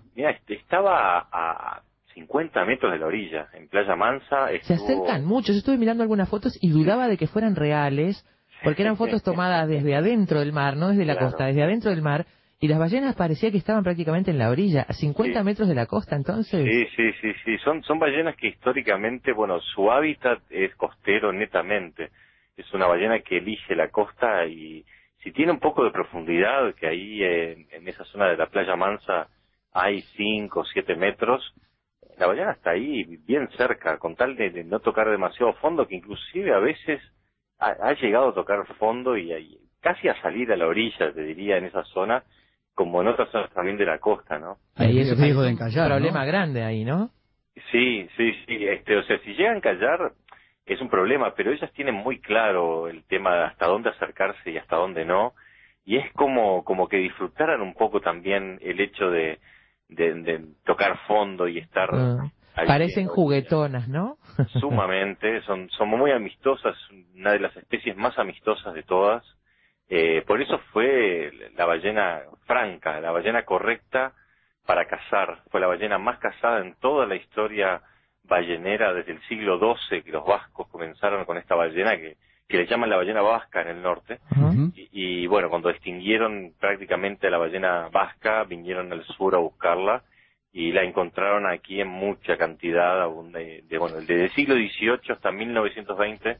S11: Estaba a 50 metros de la orilla, en Playa Mansa.
S2: Se acercan mucho. Yo estuve mirando algunas fotos y dudaba de que fueran reales, porque eran fotos tomadas desde adentro del mar, no desde la costa, desde adentro del mar. Y las ballenas parecía que estaban prácticamente en la orilla, a 50 metros de la costa, entonces.
S11: Sí, sí, sí, sí. Son, son ballenas que históricamente, bueno, su hábitat es costero netamente. Es una ballena que elige la costa y, si tiene un poco de profundidad, que ahí en esa zona de la playa Mansa hay 5 o 7 metros, la ballena está ahí bien cerca, con tal de, no tocar demasiado fondo, que inclusive a veces ha, llegado a tocar fondo y, casi a salir a la orilla, te diría, en esa zona, como en otras zonas también de la costa, ¿no?
S2: Ahí es riesgo de encallar, un problema grande ahí, ¿no?
S11: Sí, sí, sí, este, o sea, si llegan a encallar, es un problema, pero ellas tienen muy claro el tema de hasta dónde acercarse y hasta dónde no, y es como, como que disfrutaran un poco también el hecho de, de, tocar fondo y estar...
S2: Ah, parecen juguetonas, ¿no?
S11: Sumamente, son, son muy amistosas, una de las especies más amistosas de todas, eh, por eso fue la ballena franca, la ballena correcta para cazar, fue la ballena más cazada en toda la historia ballenera desde el siglo XII que los vascos comenzaron con esta ballena que, que le llaman la ballena vasca en el norte. y, bueno, cuando extinguieron prácticamente la ballena vasca, vinieron al sur a buscarla y la encontraron aquí en mucha cantidad, de, de bueno, desde el siglo XVIII hasta 1920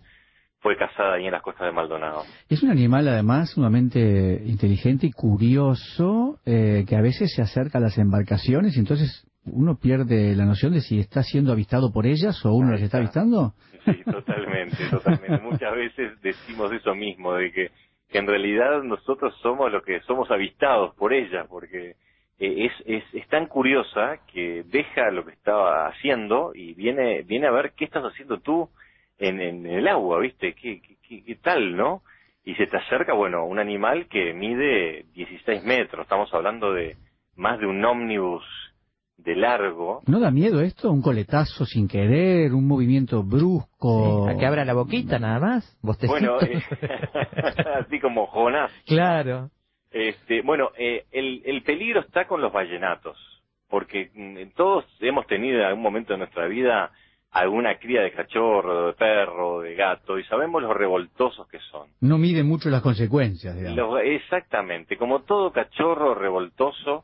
S11: fue cazada ahí en las costas de Maldonado.
S3: Es un animal además sumamente inteligente y curioso eh, que a veces se acerca a las embarcaciones y entonces uno pierde la noción de si está siendo avistado por ellas o uno las está avistando.
S11: Sí, totalmente, totalmente. Muchas veces decimos eso mismo, de que, en realidad nosotros somos los que somos avistados por ellas, porque eh, es, es, es tan curiosa que deja lo que estaba haciendo y viene, viene a ver qué estás haciendo tú en, en el agua, ¿viste? ¿Qué, qué, qué tal, no? Y se te acerca, bueno, un animal que mide 16 metros, estamos hablando de más de un ómnibus de largo.
S3: ¿No da miedo esto? ¿Un coletazo sin querer? ¿Un movimiento brusco?
S2: Sí, a que abra la boquita nada más. Bostecito.
S11: Bueno, eh, así como Jonás.
S2: Claro.
S11: Este, bueno, eh, el, el peligro está con los vallenatos, porque mm, todos hemos tenido en algún momento de nuestra vida alguna cría de cachorro, de perro, de gato, y sabemos los revoltosos que son.
S3: No mide mucho las consecuencias, digamos.
S11: Los- exactamente, como todo cachorro revoltoso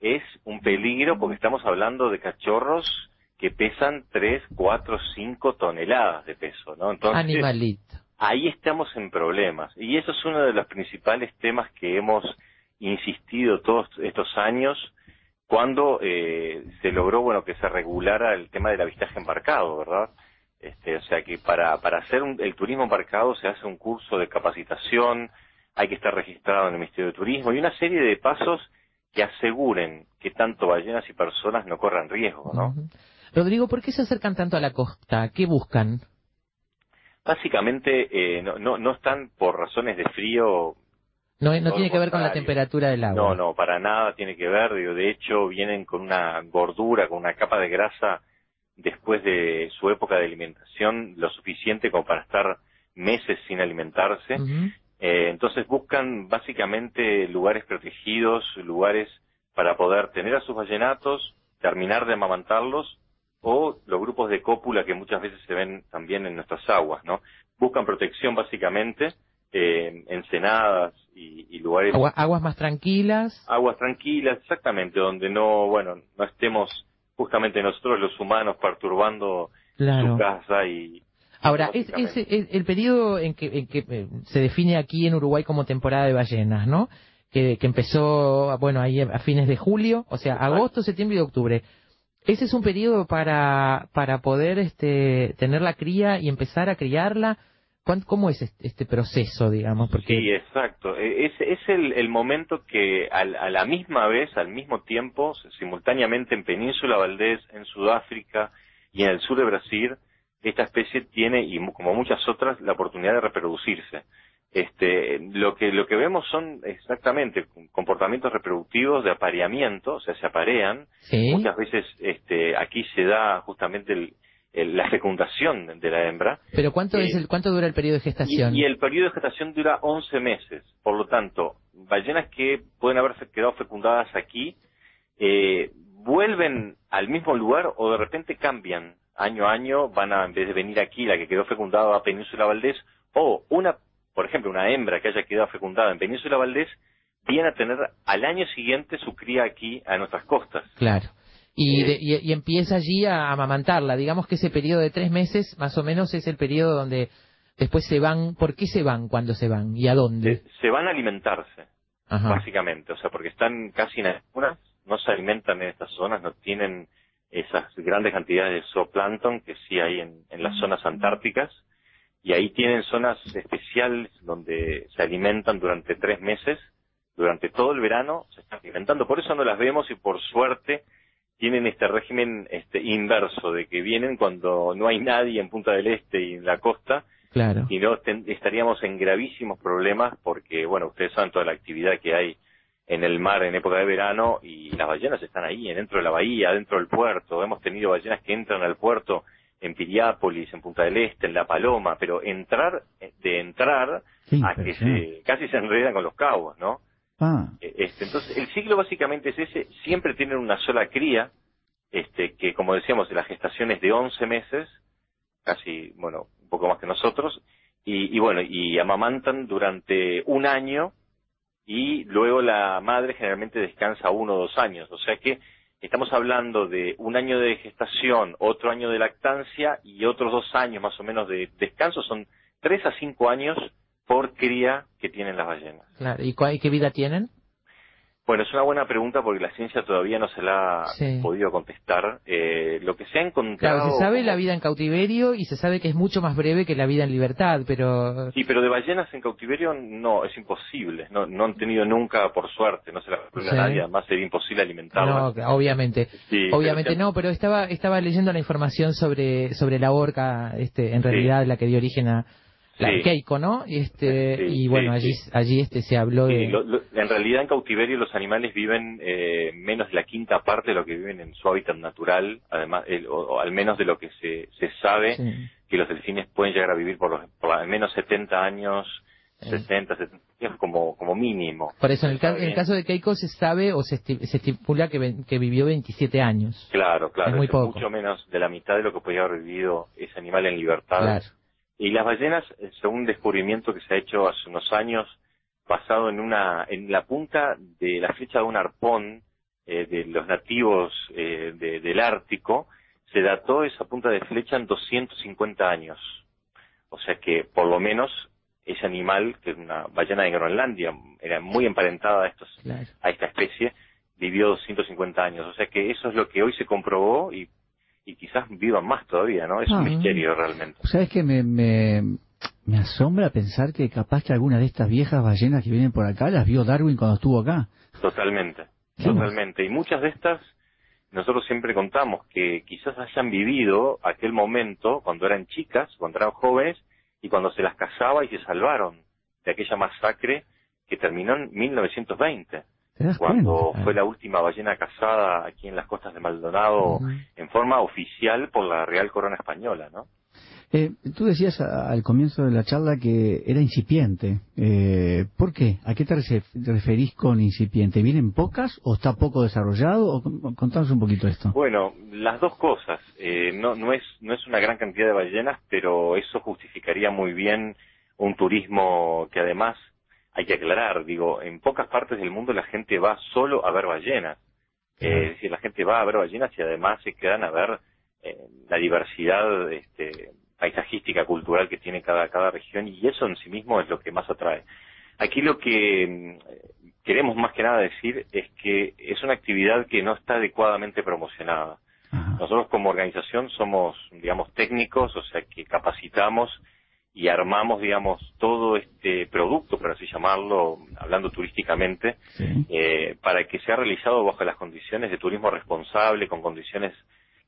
S11: es un peligro porque estamos hablando de cachorros que pesan 3, 4, 5 toneladas de peso, ¿no? Entonces,
S2: Animalito.
S11: ahí estamos en problemas. Y eso es uno de los principales temas que hemos insistido todos estos años cuando eh, se logró, bueno, que se regulara el tema del avistaje embarcado, ¿verdad? Este, o sea que para, para hacer un- el turismo embarcado se hace un curso de capacitación, hay que estar registrado en el Ministerio de Turismo y una serie de pasos que aseguren que tanto ballenas y personas no corran riesgo, ¿no?
S2: Rodrigo, ¿por qué se acercan tanto a la costa? ¿Qué buscan?
S11: Básicamente eh, no, no, no están por razones de frío
S2: No, no tiene que ver con la temperatura del agua.
S11: No, no, para nada tiene que ver. Digo, de hecho, vienen con una gordura, con una capa de grasa después de su época de alimentación, lo suficiente como para estar meses sin alimentarse. Eh, entonces buscan básicamente lugares protegidos, lugares para poder tener a sus vallenatos, terminar de amamantarlos, o los grupos de cópula que muchas veces se ven también en nuestras aguas, ¿no? Buscan protección básicamente, eh, ensenadas y, y lugares
S2: Agua- aguas más tranquilas.
S11: aguas tranquilas, exactamente, donde no, bueno, no estemos justamente nosotros los humanos perturbando
S2: Claro.
S11: su casa y
S2: Ahora, es, es el, periodo en que, en que eh, se define aquí en Uruguay como temporada de ballenas, ¿no? Que, que empezó, bueno, ahí a fines de julio, o sea, agosto, septiembre y octubre. Ese es un periodo para, para poder este, tener la cría y empezar a criarla. ¿Cuán- ¿Cómo es este, este proceso, digamos? Porque
S11: Sí, exacto. E- Es, es el, el momento que al- a la misma vez, al mismo tiempo, simultáneamente en Península Valdés, en Sudáfrica y en el sur de Brasil, esta especie tiene, y como muchas otras, la oportunidad de reproducirse. Este, lo que lo que vemos son exactamente comportamientos reproductivos de apareamiento, o sea, se aparean.
S2: Sí.
S11: Muchas veces este, aquí se da justamente el- el- la fecundación de la hembra.
S2: Pero ¿cuánto,
S11: Eh,
S2: es el, ¿cuánto dura el periodo de gestación?
S11: Y, y el periodo de gestación dura 11 meses. Por lo tanto, ballenas que pueden haber fe- quedado fecundadas aquí eh, vuelven al mismo lugar o de repente cambian año a año, van a, en vez de venir aquí, la que quedó fecundada a Península Valdés, o una, por ejemplo, una hembra que haya quedado fecundada en Península Valdés, viene a tener al año siguiente su cría aquí a nuestras costas.
S2: Claro. Y,
S11: Eh,
S2: de- y, y empieza allí a amamantarla. Digamos que ese periodo de tres meses, más o menos, es el periodo donde después se van. ¿Por qué se van cuando se van? ¿Y a dónde?
S11: Se, se van a alimentarse.
S2: Ajá.
S11: básicamente, o sea, porque están casi en algunas, no se alimentan en estas zonas, no tienen esas grandes cantidades de zooplancton que sí hay en, en las zonas antárticas, y ahí tienen zonas especiales donde se alimentan durante tres meses, durante todo el verano se están alimentando, por eso no las vemos y por suerte tienen este régimen este inverso de que vienen cuando no hay nadie en Punta del Este y en la costa
S2: Claro.
S11: y no ten- estaríamos en gravísimos problemas porque, bueno, ustedes saben toda la actividad que hay en el mar en época de verano y las ballenas están ahí, dentro de la bahía, dentro del puerto. Hemos tenido ballenas que entran al puerto en Piriápolis, en Punta del Este, en La Paloma, pero entrar, de entrar a que se, casi se enredan con los cabos, ¿no?
S3: Ah,
S11: Eh, Este, entonces, el ciclo básicamente es ese, siempre tienen una sola cría, este, que como decíamos, la gestación es de 11 meses, casi, bueno, un poco más que nosotros, y, y bueno, y amamantan durante un año, y luego la madre generalmente descansa uno o dos años, o sea que estamos hablando de un año de gestación, otro año de lactancia y otros dos años más o menos de descanso, son tres a cinco años por cría que tienen las ballenas.
S2: claro. ¿Y cuál- qué vida tienen?
S11: Bueno, es una buena pregunta porque la ciencia todavía no se la ha
S2: Sí.
S11: podido contestar. Eh, lo que se ha encontrado...
S2: Claro, se sabe la vida en cautiverio y se sabe que es mucho más breve que la vida en libertad, pero
S11: Sí, pero de ballenas en cautiverio no, es imposible. No, no han tenido nunca, por suerte, no se la
S2: Sí.
S11: a nadie, además sería imposible alimentarlas.
S2: no, obviamente.
S11: Sí,
S2: Obviamente
S11: pero-
S2: no, pero estaba estaba leyendo la información sobre sobre la orca, este en realidad la que dio origen a
S11: Sí.
S2: Keiko, ¿no? Este
S11: Sí,
S2: y bueno, allí allí este se habló de
S11: lo- lo- en realidad en cautiverio los animales viven eh, menos de la quinta parte de lo que viven en su hábitat natural, además, el- o, o al menos de lo que se, se sabe que los delfines pueden llegar a vivir por, los, por al menos 70 años, 60, 70 años como, como mínimo.
S2: Por eso en el, ca- en el caso de Keiko se sabe o se, esti- se estipula que, que vivió 27 años.
S11: Claro, claro,
S2: Es muy poco.
S11: mucho menos de la mitad de lo que podía haber vivido ese animal en libertad.
S2: Claro.
S11: Y las ballenas, eh, según un descubrimiento que se ha hecho hace unos años, basado en una, en la punta de la flecha de un arpón eh, de los nativos eh, de- del Ártico, se dató esa punta de flecha en 250 años. O sea que, por lo menos, ese animal, que es una ballena de Groenlandia, era muy emparentada a, estos,
S2: Claro.
S11: a esta especie, vivió 250 años. O sea que eso es lo que hoy se comprobó y, y quizás vivan más todavía, ¿no? Es
S3: Ah.
S11: un misterio realmente.
S3: ¿Sabes que me, me, me asombra pensar que capaz que alguna de estas viejas ballenas que vienen por acá las vio Darwin cuando estuvo acá?
S11: Totalmente, totalmente. Y muchas de estas, nosotros siempre contamos que quizás hayan vivido aquel momento cuando eran chicas, cuando eran jóvenes, y cuando se las cazaba y se salvaron de aquella masacre que terminó en 1920,
S3: ¿Te das
S11: cuando fue la última ballena cazada aquí en las costas de Maldonado en forma oficial por la Real Corona Española, ¿no?
S3: Eh, tú decías a- al comienzo de la charla que era incipiente. Eh, ¿Por qué? ¿A qué te referís con incipiente? ¿Vienen pocas o está poco desarrollado? O, con- contanos un poquito esto.
S11: Bueno, las dos cosas. Eh, no, no, es, no es una gran cantidad de ballenas, pero eso justificaría muy bien un turismo que además hay que aclarar. Digo, en pocas partes del mundo la gente va solo a ver ballenas. Eh, es decir, la gente va a ver ballenas y además se quedan a ver eh, la diversidad este, paisajística, cultural que tiene cada, cada región y eso en sí mismo es lo que más atrae. Aquí lo que mm, queremos más que nada decir es que es una actividad que no está adecuadamente promocionada.
S3: Ajá.
S11: Nosotros como organización somos, digamos, técnicos, o sea que capacitamos y armamos, digamos, todo este producto, por así llamarlo, hablando turísticamente,
S3: Sí.
S11: eh, para que sea realizado bajo las condiciones de turismo responsable, con condiciones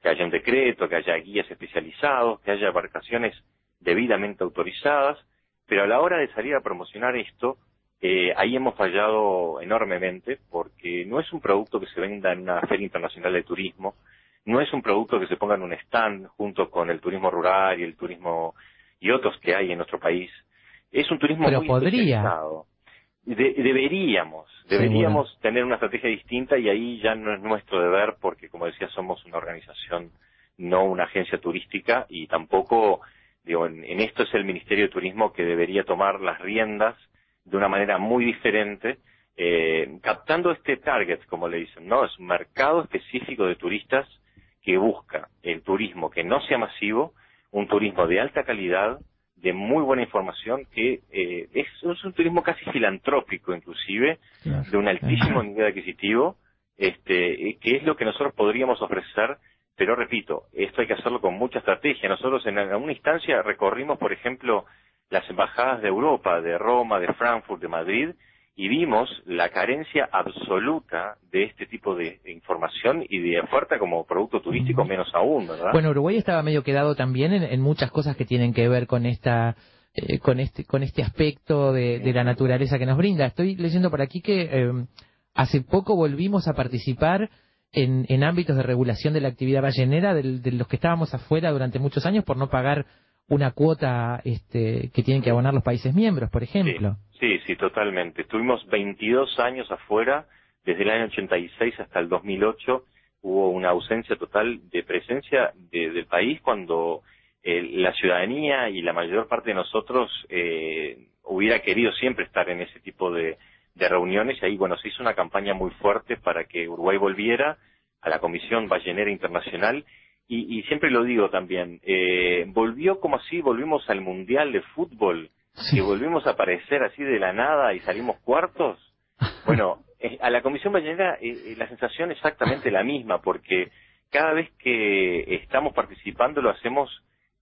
S11: que haya un decreto, que haya guías especializados, que haya embarcaciones debidamente autorizadas, pero a la hora de salir a promocionar esto, eh, ahí hemos fallado enormemente porque no es un producto que se venda en una feria internacional de turismo, no es un producto que se ponga en un stand junto con el turismo rural y el turismo y otros que hay en nuestro país. Es un turismo
S2: Pero
S11: muy
S2: podría.
S11: De- deberíamos, deberíamos tener una estrategia distinta y ahí ya no es nuestro deber porque, como decía, somos una organización, no una agencia turística y tampoco, digo, en, en esto es el Ministerio de Turismo que debería tomar las riendas de una manera muy diferente, eh, captando este target, como le dicen, ¿no? Es un mercado específico de turistas que busca el turismo que no sea masivo, un turismo de alta calidad, de muy buena información, que eh, es, es un turismo casi filantrópico inclusive,
S3: Claro.
S11: de un altísimo nivel adquisitivo, este, eh, que es lo que nosotros podríamos ofrecer, pero repito, esto hay que hacerlo con mucha estrategia. Nosotros en alguna instancia recorrimos, por ejemplo, las embajadas de Europa, de Roma, de Frankfurt, de Madrid, y vimos la carencia absoluta de este tipo de información y de oferta como producto turístico, menos aún, ¿verdad?
S2: Bueno, Uruguay estaba medio quedado también en, en muchas cosas que tienen que ver con esta eh, con este con este aspecto de, de la naturaleza que nos brinda. Estoy leyendo por aquí que eh, hace poco volvimos a participar en, en ámbitos de regulación de la actividad ballenera del- de, los que estábamos afuera durante muchos años por no pagar una cuota este, que tienen que abonar los países miembros, por ejemplo.
S11: Sí, sí, totalmente. Estuvimos 22 años afuera, desde el año 86 hasta el 2008 hubo una ausencia total de presencia de- del país cuando eh, la ciudadanía y la mayor parte de nosotros eh, hubiera querido siempre estar en ese tipo de, de reuniones y ahí, bueno, se hizo una campaña muy fuerte para que Uruguay volviera a la Comisión Ballenera Internacional y, y siempre lo digo también, eh, volvió como así, volvimos al Mundial de Fútbol,
S3: Sí.
S11: que volvimos a aparecer así de la nada y salimos cuartos. Bueno, eh, a la Comisión Ballenera eh, eh, la sensación es exactamente la misma, porque cada vez que estamos participando lo hacemos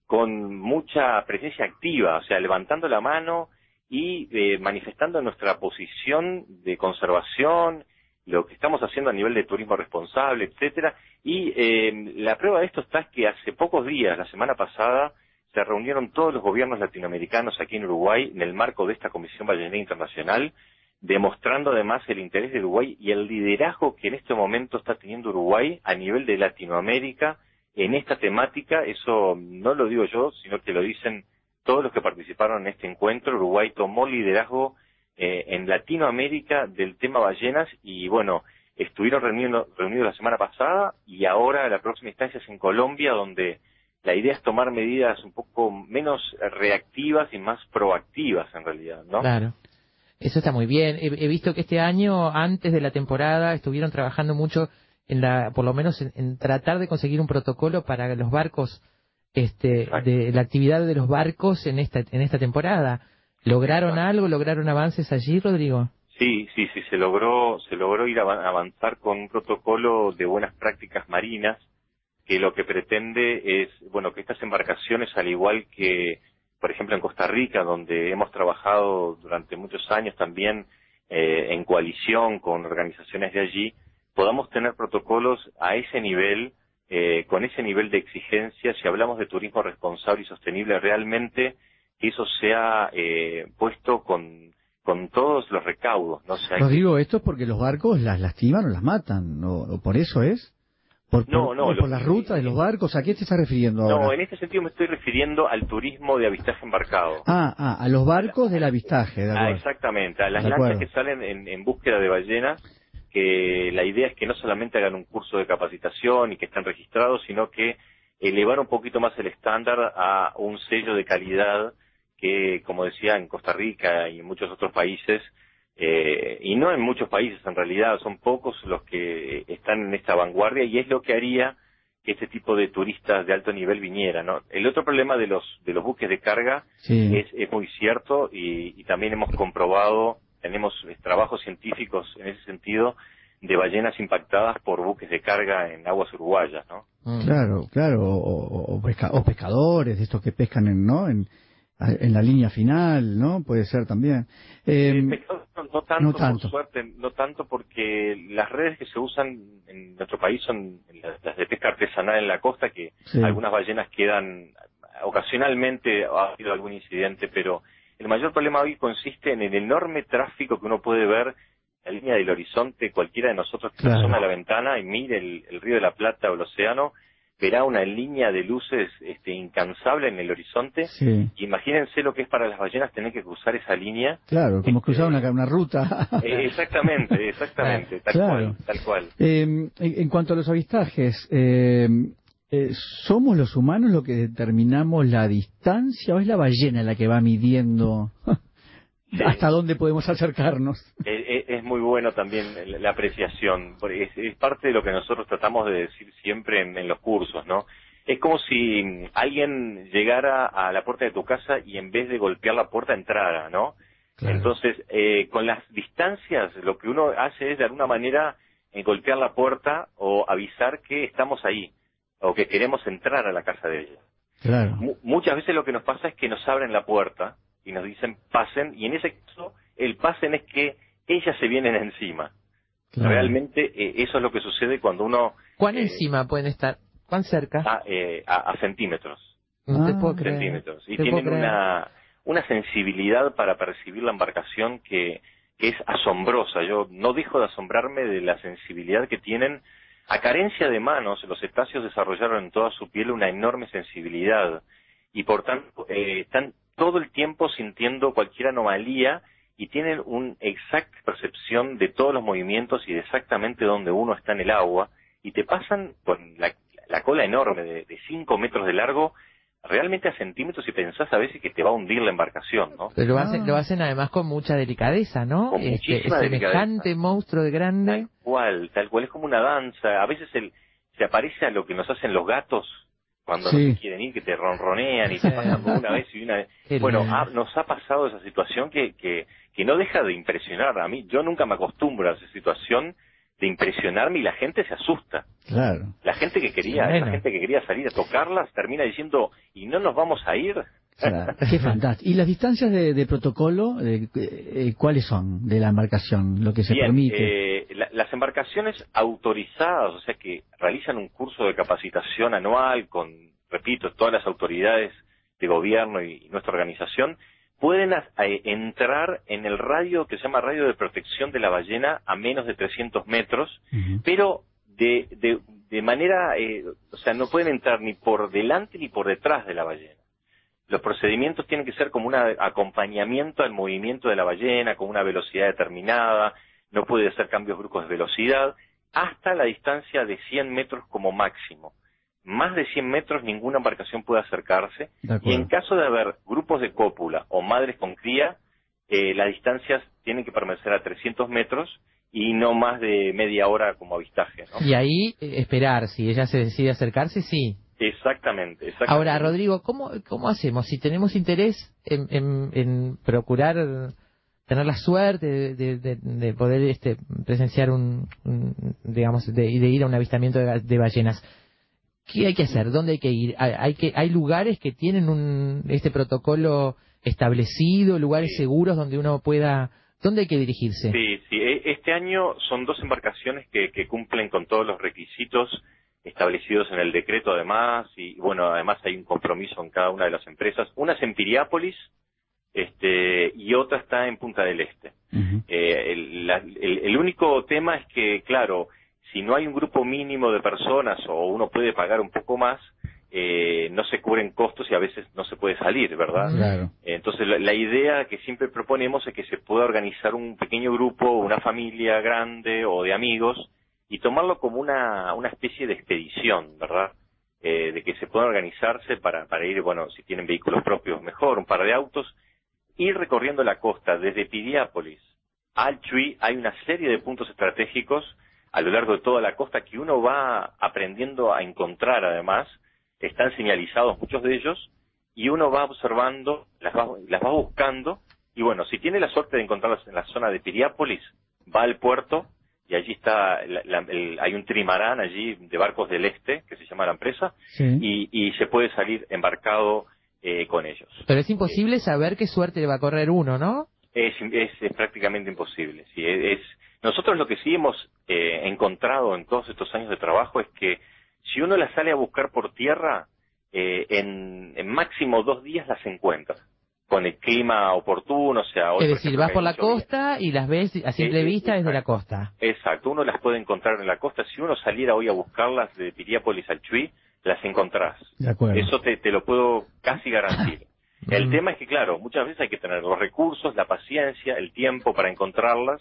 S11: con mucha presencia activa, o sea, levantando la mano y eh, manifestando nuestra posición de conservación, lo que estamos haciendo a nivel de turismo responsable, etcétera. Y eh, la prueba de esto está es que hace pocos días, la semana pasada, se reunieron todos los gobiernos latinoamericanos aquí en Uruguay en el marco de esta Comisión Ballenera Internacional, demostrando además el interés de Uruguay y el liderazgo que en este momento está teniendo Uruguay a nivel de Latinoamérica en esta temática. Eso no lo digo yo, sino que lo dicen todos los que participaron en este encuentro. Uruguay tomó liderazgo eh, en Latinoamérica del tema ballenas y bueno, estuvieron reunidos, reunidos la semana pasada y ahora la próxima instancia es en Colombia donde la idea es tomar medidas un poco menos reactivas y más proactivas en realidad, ¿no?
S2: Claro. Eso está muy bien. He, he visto que este año, antes de la temporada, estuvieron trabajando mucho en la, por lo menos en, en tratar de conseguir un protocolo para los barcos, este, de la actividad de los barcos en esta, en esta temporada. ¿Lograron algo? ¿Lograron avances allí, Rodrigo?
S11: Sí, sí, sí, se logró, se logró ir a avanzar con un protocolo de buenas prácticas marinas que lo que pretende es, bueno, que estas embarcaciones, al igual que, por ejemplo, en Costa Rica, donde hemos trabajado durante muchos años también eh, en coalición con organizaciones de allí, podamos tener protocolos a ese nivel, eh, con ese nivel de exigencia, si hablamos de turismo responsable y sostenible, realmente eso sea eh, puesto con, con todos los recaudos. ¿no? O sea,
S3: digo esto porque los barcos las lastiman o las matan, ¿no? ¿O ¿Por eso es? ¿Por,
S11: No,
S3: por-
S11: no,
S3: por la
S11: que-
S3: ruta de los barcos? ¿A qué te estás refiriendo ahora?
S11: No, en este sentido me estoy refiriendo al turismo de avistaje embarcado.
S3: Ah, ah, a los barcos del avistaje, de
S11: Ah,
S3: acuerdo.
S11: exactamente, a las lanchas que salen en, en búsqueda de ballenas, que la idea es que no solamente hagan un curso de capacitación y que estén registrados, sino que elevar un poquito más el estándar a un sello de calidad que, como decía, en Costa Rica y en muchos otros países, eh, y no en muchos países en realidad, son pocos los que están en esta vanguardia y es lo que haría que este tipo de turistas de alto nivel viniera, ¿no? El otro problema de los de los buques de carga
S3: Sí.
S11: es, es muy cierto y, y también hemos comprobado, tenemos trabajos científicos en ese sentido de ballenas impactadas por buques de carga en aguas uruguayas, ¿no?
S3: Claro, claro, o, o- o pesca- o pescadores, de estos que pescan en, ¿no? En, en la línea final, ¿no? Puede ser también. Eh,
S11: no, no tanto,
S3: no tanto.
S11: por suerte, no tanto porque las redes que se usan en nuestro país son las, de pesca artesanal en la costa, que
S3: Sí.
S11: algunas ballenas quedan, ocasionalmente ha habido algún incidente, pero el mayor problema hoy consiste en el enorme tráfico que uno puede ver en la línea del horizonte, cualquiera de nosotros que
S3: Claro.
S11: asoma a la ventana y mire el, el río de la Plata o el océano, verá una línea de luces este, incansable en el horizonte.
S3: sí,
S11: Imagínense lo que es para las ballenas tener que cruzar esa línea
S3: claro, como cruzar una, una ruta.
S11: eh, exactamente, exactamente, tal
S3: Claro.
S11: cual, tal cual.
S3: Eh, en, cuanto a los avistajes, eh, eh, ¿somos los humanos los que determinamos la distancia o es la ballena la que va midiendo hasta dónde podemos acercarnos?
S11: Eh, eh, Es, muy bueno también la, apreciación, porque es, es parte de lo que nosotros tratamos de decir siempre en, en los cursos, ¿no? Es como si mm, alguien llegara a la puerta de tu casa y en vez de golpear la puerta entrara, ¿no?
S3: Claro.
S11: Entonces, eh, con las distancias, lo que uno hace es de alguna manera eh, golpear la puerta o avisar que estamos ahí o que queremos entrar a la casa de ella.
S3: Claro.
S11: Mu- muchas veces lo que nos pasa es que nos abren la puerta y nos dicen pasen y en ese caso el pasen es que ellas se vienen encima.
S3: Claro.
S11: Realmente eh, eso es lo que sucede cuando uno
S2: ¿Cuán
S11: eh,
S2: encima pueden estar? ¿Cuán cerca?
S11: está eh, a, a centímetros,
S2: no te
S3: Ah.
S2: puedo creer.
S11: centímetros y tienen
S2: creer.
S11: una una sensibilidad para percibir la embarcación que, que es asombrosa. Yo no dejo de asombrarme de la sensibilidad que tienen. A carencia de manos, los cetáceos desarrollaron en toda su piel una enorme sensibilidad y por tanto eh, están todo el tiempo sintiendo cualquier anomalía y tienen una exacta percepción de todos los movimientos y de exactamente dónde uno está en el agua y te pasan con la, la cola enorme de 5 metros de largo realmente a centímetros y pensás a veces que te va a hundir la embarcación, ¿no?
S2: Pero lo hacen, lo hacen además con mucha delicadeza, ¿no?
S11: Con
S2: Este,
S11: muchísima
S2: semejante monstruo de grande.
S11: Tal cual, tal cual, es como una danza. A veces el, se aparece a lo que nos hacen los gatos cuando
S3: Sí.
S11: no se quieren ir, que te ronronean y te pasan por una vez y una vez. Bueno, ha- nos ha pasado esa situación que, que, que no deja de impresionar. A mí, yo nunca me acostumbro a esa situación de impresionarme y la gente se asusta.
S3: Claro.
S11: La gente que quería, la gente que quería salir a tocarlas termina diciendo, ¿y no nos vamos a ir?
S3: Claro, Qué fantástico. ¿Y las distancias de, de protocolo, eh, eh, cuáles son de la embarcación? Lo que se
S11: Bien,
S3: permite.
S11: eh, embarcaciones autorizadas, o sea que realizan un curso de capacitación anual con, repito, todas las autoridades de gobierno y, nuestra organización, pueden a- entrar en el radio que se llama radio de protección de la ballena a menos de 300 metros, pero de, de, de manera, eh, o sea, no pueden entrar ni por delante ni por detrás de la ballena. Los procedimientos tienen que ser como un acompañamiento al movimiento de la ballena, con una velocidad determinada, no puede hacer cambios bruscos de velocidad, hasta la distancia de 100 metros como máximo. Más de 100 metros ninguna embarcación puede acercarse y en caso de haber grupos de cópula o madres con cría, eh, las distancias tienen que permanecer a 300 metros y no más de media hora como avistaje. ¿no?
S2: Y ahí eh, esperar, si ella se decide acercarse, sí.
S11: Exactamente, exactamente.
S2: Ahora, Rodrigo, ¿cómo, cómo hacemos? Si tenemos interés en, en- en procurar tener la suerte de, de- de- de poder este, presenciar un, un, digamos, de, de ir a un avistamiento de, ballenas, ¿qué hay que hacer? ¿Dónde hay que ir? ¿Hay, hay que, hay lugares que tienen un, este protocolo establecido, lugares
S11: Sí.
S2: seguros donde uno pueda... ¿Dónde hay que dirigirse?
S11: Sí, sí. E- Este año son dos embarcaciones que, que cumplen con todos los requisitos establecidos en el decreto además y bueno, además hay un compromiso en cada una de las empresas. Una es en Piriápolis este, y otra está en Punta del Este. Eh, el, la- el- el único tema es que, claro, si no hay un grupo mínimo de personas o uno puede pagar un poco más, eh, no se cubren costos y a veces no se puede salir, ¿verdad?
S3: Claro.
S11: Entonces, la, la idea que siempre proponemos es que se pueda organizar un pequeño grupo, una familia grande o de amigos y tomarlo como una, una especie de expedición, ¿verdad? Eh, de que se puedan organizarse para, para ir, bueno, si tienen vehículos propios, mejor, un par de autos, ir recorriendo la costa desde Piriápolis al Chuy. Hay una serie de puntos estratégicos a lo largo de toda la costa que uno va aprendiendo a encontrar además. Están señalizados muchos de ellos y uno va observando, las va, las va buscando y bueno, si tiene la suerte de encontrarlas en la zona de Piriápolis, va al puerto y allí está, la- la- el- hay un trimarán allí de barcos del este, que se llama la empresa,
S3: Sí.
S11: y, y se puede salir embarcado eh, con ellos.
S2: Pero es imposible saber qué suerte le va a correr uno, ¿no?
S11: Es, es, es prácticamente imposible. Sí, es, nosotros lo que sí hemos eh, encontrado en todos estos años de trabajo es que si uno las sale a buscar por tierra, eh, en, en máximo dos días las encuentra. Con el clima oportuno, o sea... hoy,
S2: es decir,
S11: ejemplo,
S2: vas por la costa y las ves a simple vista desde la costa.
S11: Exacto, uno las puede encontrar en la costa. Si uno saliera hoy a buscarlas de Piriápolis al Chuy, las encontrás.
S3: De acuerdo.
S11: Eso te, te lo puedo casi garantir. El
S2: Mm.
S11: tema es que, claro, muchas veces hay que tener los recursos, la paciencia, el tiempo para encontrarlas,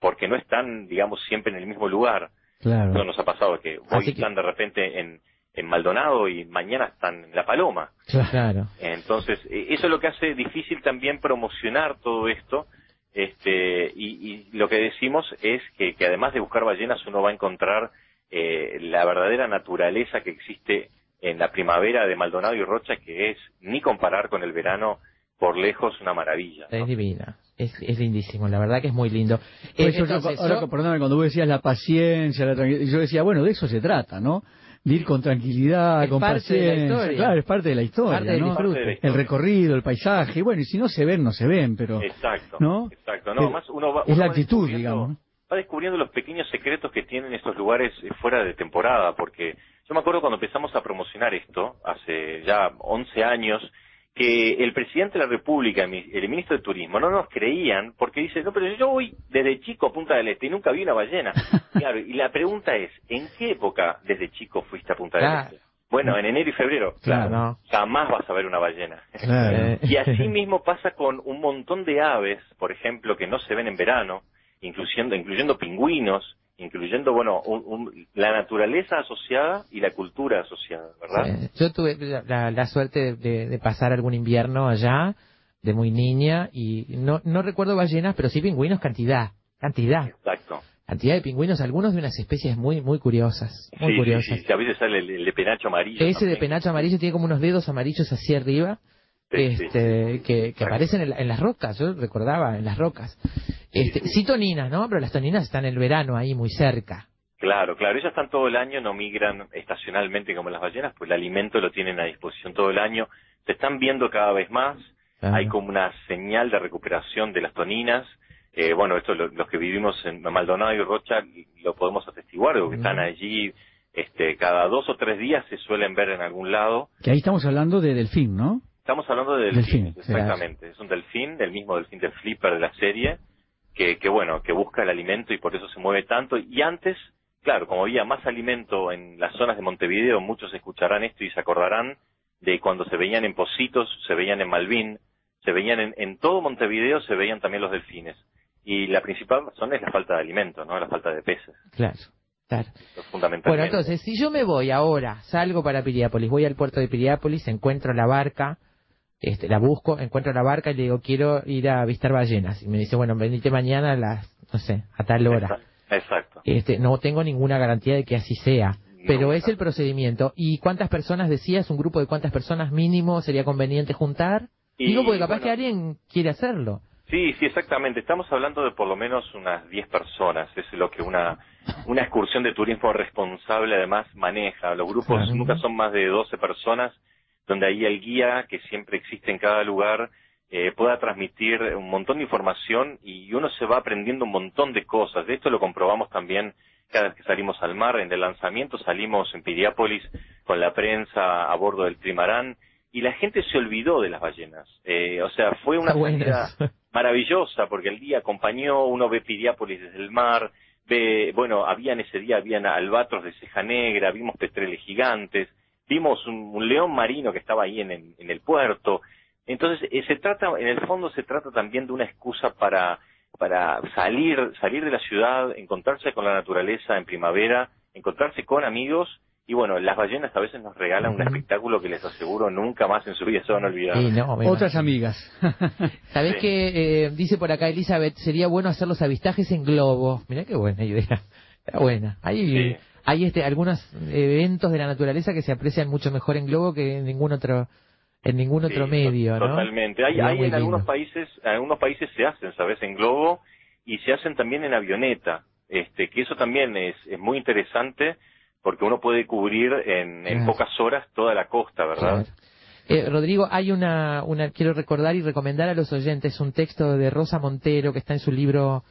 S11: porque no están, digamos, siempre en el mismo lugar.
S3: Claro.
S11: No nos ha pasado que hoy
S2: Así que-
S11: están de repente en, en Maldonado y mañana están en La Paloma.
S2: Claro.
S11: Entonces, eh, eso es lo que hace difícil también promocionar todo esto. Este, y, y lo que decimos es que, que además de buscar ballenas, uno va a encontrar eh, la verdadera naturaleza que existe en la primavera de Maldonado y Rocha, que es ni comparar con el verano por lejos una maravilla. ¿no?
S2: Es divina. Es, es lindísimo, la verdad que es muy lindo. Eh,
S3: eso yo-
S2: entonces,
S3: ahora,
S2: yo-
S3: perdóname, cuando vos decías la paciencia, la tranquilidad, yo decía, bueno, de eso se trata, ¿no? De ir con tranquilidad,
S2: Es
S3: con
S2: parte de la
S3: paciencia. Claro, es parte de la historia,
S2: Parte del
S3: ¿no?
S2: disfrute.
S11: Parte de la
S3: El recorrido, el paisaje, bueno, y si no se ven, no se ven, pero
S11: Exacto,
S3: ¿no?
S11: exacto. No,
S3: Pero
S11: más uno va,
S3: es
S11: uno
S3: la actitud, digamos.
S11: Va descubriendo los pequeños secretos que tienen estos lugares eh, fuera de temporada, porque yo me acuerdo cuando empezamos a promocionar esto, hace ya 11 años, que el presidente de la República, el mi- el ministro de Turismo, no nos creían porque dice, no, pero yo voy desde chico a Punta del Este y nunca vi una ballena. Claro, y la pregunta es, ¿en qué época desde chico fuiste a Punta del
S2: Claro.
S11: Este? Bueno, en enero y febrero.
S2: Claro, no.
S11: Jamás vas a ver una ballena.
S3: Claro.
S11: Y así mismo pasa con un montón de aves, por ejemplo, que no se ven en verano, incluyendo, incluyendo pingüinos, incluyendo, bueno, un- un- la naturaleza asociada y la cultura asociada, ¿verdad?
S2: Eh, yo tuve la, suerte de, de pasar algún invierno allá, de muy niña, y no, no recuerdo ballenas, pero sí pingüinos, cantidad, cantidad.
S11: Exacto.
S2: cantidad de pingüinos, algunos de unas especies muy muy curiosas, muy
S11: Sí,
S2: curiosas.
S11: sí, a veces sale el, el de penacho amarillo.
S2: Ese de penacho amarillo tiene como unos dedos amarillos hacia arriba,
S11: Sí, sí,
S2: este, que, que aparecen en, la- en las rocas, yo recordaba, en las rocas. Este, sí toninas, ¿no? Pero las toninas están en el verano ahí muy cerca.
S11: Claro, claro, ellas están todo el año, no migran estacionalmente como las ballenas, pues el alimento lo tienen a disposición todo el año. Se están viendo cada vez más,
S2: Claro.
S11: hay como una señal de recuperación de las toninas. Eh, bueno, esto lo- los que vivimos en Maldonado y Rocha lo podemos atestiguar, porque están allí este, cada dos o tres días se suelen ver en algún lado.
S3: Que ahí estamos hablando de delfín, ¿no?
S11: Estamos hablando de
S3: Delfín,
S11: delfines, exactamente. Es un delfín, el mismo delfín del flipper de la serie, que, que bueno, que busca el alimento y por eso se mueve tanto. Y antes, claro, como había más alimento en las zonas de Montevideo, muchos escucharán esto y se acordarán de cuando se veían en Positos, se veían en Malvin, se veían en, en todo Montevideo, se veían también los delfines. Y la principal razón es la falta de alimento, ¿no? La falta de peces,
S2: Claro, claro. Bueno, entonces, si yo me voy ahora, salgo para Piriápolis, voy al puerto de Piriápolis, encuentro la barca, este, la busco, encuentro la barca y le digo, quiero ir a avistar ballenas. Y me dice, bueno, venite mañana a las, no sé, a tal hora.
S11: Exacto.
S2: Este, no tengo ninguna garantía de que así sea. Pero es el procedimiento. ¿Y cuántas personas decías? ¿Un grupo de cuántas personas mínimo sería conveniente juntar?
S11: Y,
S2: Digo, porque capaz
S11: bueno,
S2: que alguien quiere hacerlo.
S11: Sí, sí, exactamente. Estamos hablando de por lo menos unas 10 personas. Es lo que una, una excursión de turismo responsable además maneja. Los grupos
S2: Claro.
S11: nunca son más de 12 personas, donde ahí el guía, que siempre existe en cada lugar, eh, pueda transmitir un montón de información y uno se va aprendiendo un montón de cosas. De esto lo comprobamos también cada vez que salimos al mar. En el lanzamiento salimos en Piriápolis con la prensa a bordo del trimarán y la gente se olvidó de las ballenas. Eh, o sea, fue una salida maravillosa porque el día acompañó, uno ve Piriápolis desde el mar, ve, bueno, habían ese día, habían albatros de ceja negra, vimos petreles gigantes, vimos un, un león marino que estaba ahí en, el- en el puerto. Entonces, eh, se trata, en el fondo se trata también de una excusa para, para salir, salir de la ciudad, encontrarse con la naturaleza en primavera, encontrarse con amigos, y bueno, las ballenas a veces nos regalan un espectáculo que les aseguro nunca más en su vida se van a olvidar.
S2: Sí, no, me
S3: Otras amigas.
S2: ¿Sabés
S11: Sí.
S2: que eh, dice por acá Elizabeth, sería bueno hacer los avistajes en globo? Mirá qué buena idea. Está buena. Hay,
S11: Sí.
S2: Hay este, algunos eventos de la naturaleza que se aprecian mucho mejor en globo que en ningún otro en ningún otro
S11: Sí,
S2: medio.
S11: Totalmente. Hay, hay en algunos países, en algunos países se hacen, ¿sabes? En globo y se hacen también en avioneta. Este, que eso también es, es muy interesante porque uno puede cubrir en, en
S2: Claro.
S11: pocas horas toda la costa, ¿verdad?
S2: Claro. Eh, Rodrigo, hay una, una, quiero recordar y recomendar a los oyentes un texto de Rosa Montero que está en su libro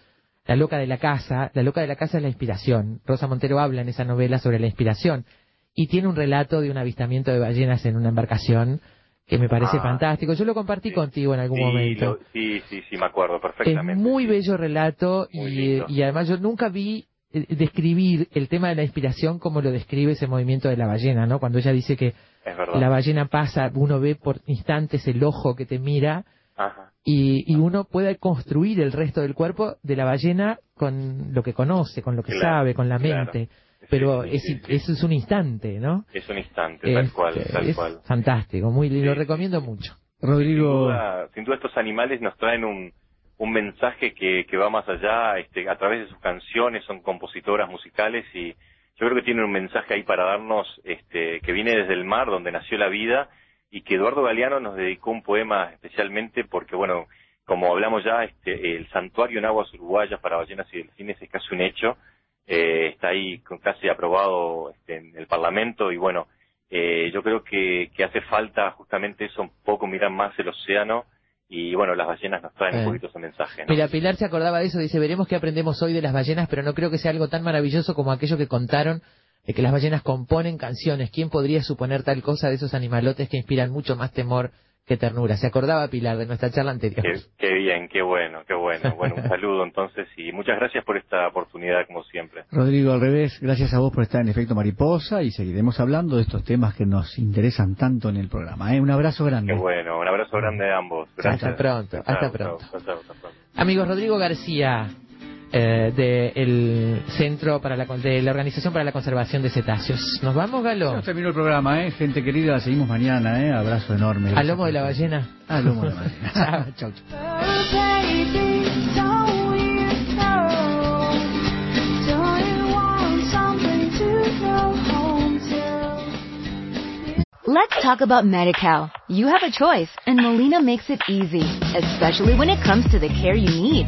S2: La loca de la casa. La loca de la casa es la inspiración. Rosa Montero habla en esa novela sobre la inspiración y tiene un relato de un avistamiento de ballenas en una embarcación que me parece
S11: Ah.
S2: fantástico. Yo lo compartí contigo en algún
S11: Sí,
S2: momento.
S11: lo- sí, sí, sí, me acuerdo
S2: Es
S11: perfectamente.
S2: muy bello relato
S11: Muy
S2: y, y además yo nunca vi eh, describir el tema de la inspiración como lo describe ese movimiento de la ballena, ¿no? Cuando ella dice que
S11: Es
S2: la ballena pasa, uno ve por instantes el ojo que te mira
S11: Ajá.
S2: Y, y uno puede construir el resto del cuerpo de la ballena con lo que conoce, con lo que
S11: Claro,
S2: sabe, con la
S11: claro.
S2: mente. Pero
S11: Sí,
S2: es,
S11: sí, sí.
S2: eso es un instante, ¿no?
S11: Es un instante, tal
S2: Es-
S11: cual, tal
S2: es
S11: cual.
S2: fantástico, muy lo recomiendo mucho.
S11: Sin
S3: Rodrigo,
S11: duda, sin duda estos animales nos traen un, un mensaje que, que va más allá, este, a través de sus canciones, son compositoras musicales y yo creo que tienen un mensaje ahí para darnos, este, que viene desde el mar, donde nació la vida, y que Eduardo Galeano nos dedicó un poema especialmente porque, bueno, como hablamos ya, este, el santuario en aguas uruguayas para ballenas y delfines es casi un hecho, eh, está ahí con- casi aprobado este, en el Parlamento y bueno, eh, yo creo que, que hace falta justamente eso, un poco mirar más el océano y bueno, las ballenas nos traen
S2: Eh.
S11: un poquito ese mensaje. ¿no?
S2: Mira, Pilar se acordaba de eso, dice, veremos qué aprendemos hoy de las ballenas, pero no creo que sea algo tan maravilloso como aquello que contaron de que las ballenas componen canciones. ¿Quién podría suponer tal cosa de esos animalotes que inspiran mucho más temor que ternura? Se acordaba Pilar de nuestra charla anterior.
S11: Qué, qué bien, qué bueno, qué bueno. Bueno, un saludo entonces y muchas gracias por esta oportunidad como siempre.
S3: Rodrigo, al revés, gracias a vos por estar en Efecto Mariposa y seguiremos hablando de estos temas que nos interesan tanto en el programa. ¿eh? Un abrazo grande.
S11: Qué bueno, un abrazo grande a ambos. Gracias.
S2: Hasta pronto, hasta
S11: chao,
S2: pronto.
S11: hasta pronto.
S2: Amigos, Rodrigo García, eh, del de Centro para la, de la Organización para la Conservación de Cetáceos. ¿Nos vamos, Galo?
S3: Ya terminó el programa, ¿eh? Gente querida, seguimos mañana, ¿eh? Abrazo enorme.
S2: ¿Al lomo de la ballena?
S3: Al lomo de la ballena. chau, chau.
S12: Let's talk about MediCal. You have a choice and Molina makes it easy, especially when it comes to the care you need.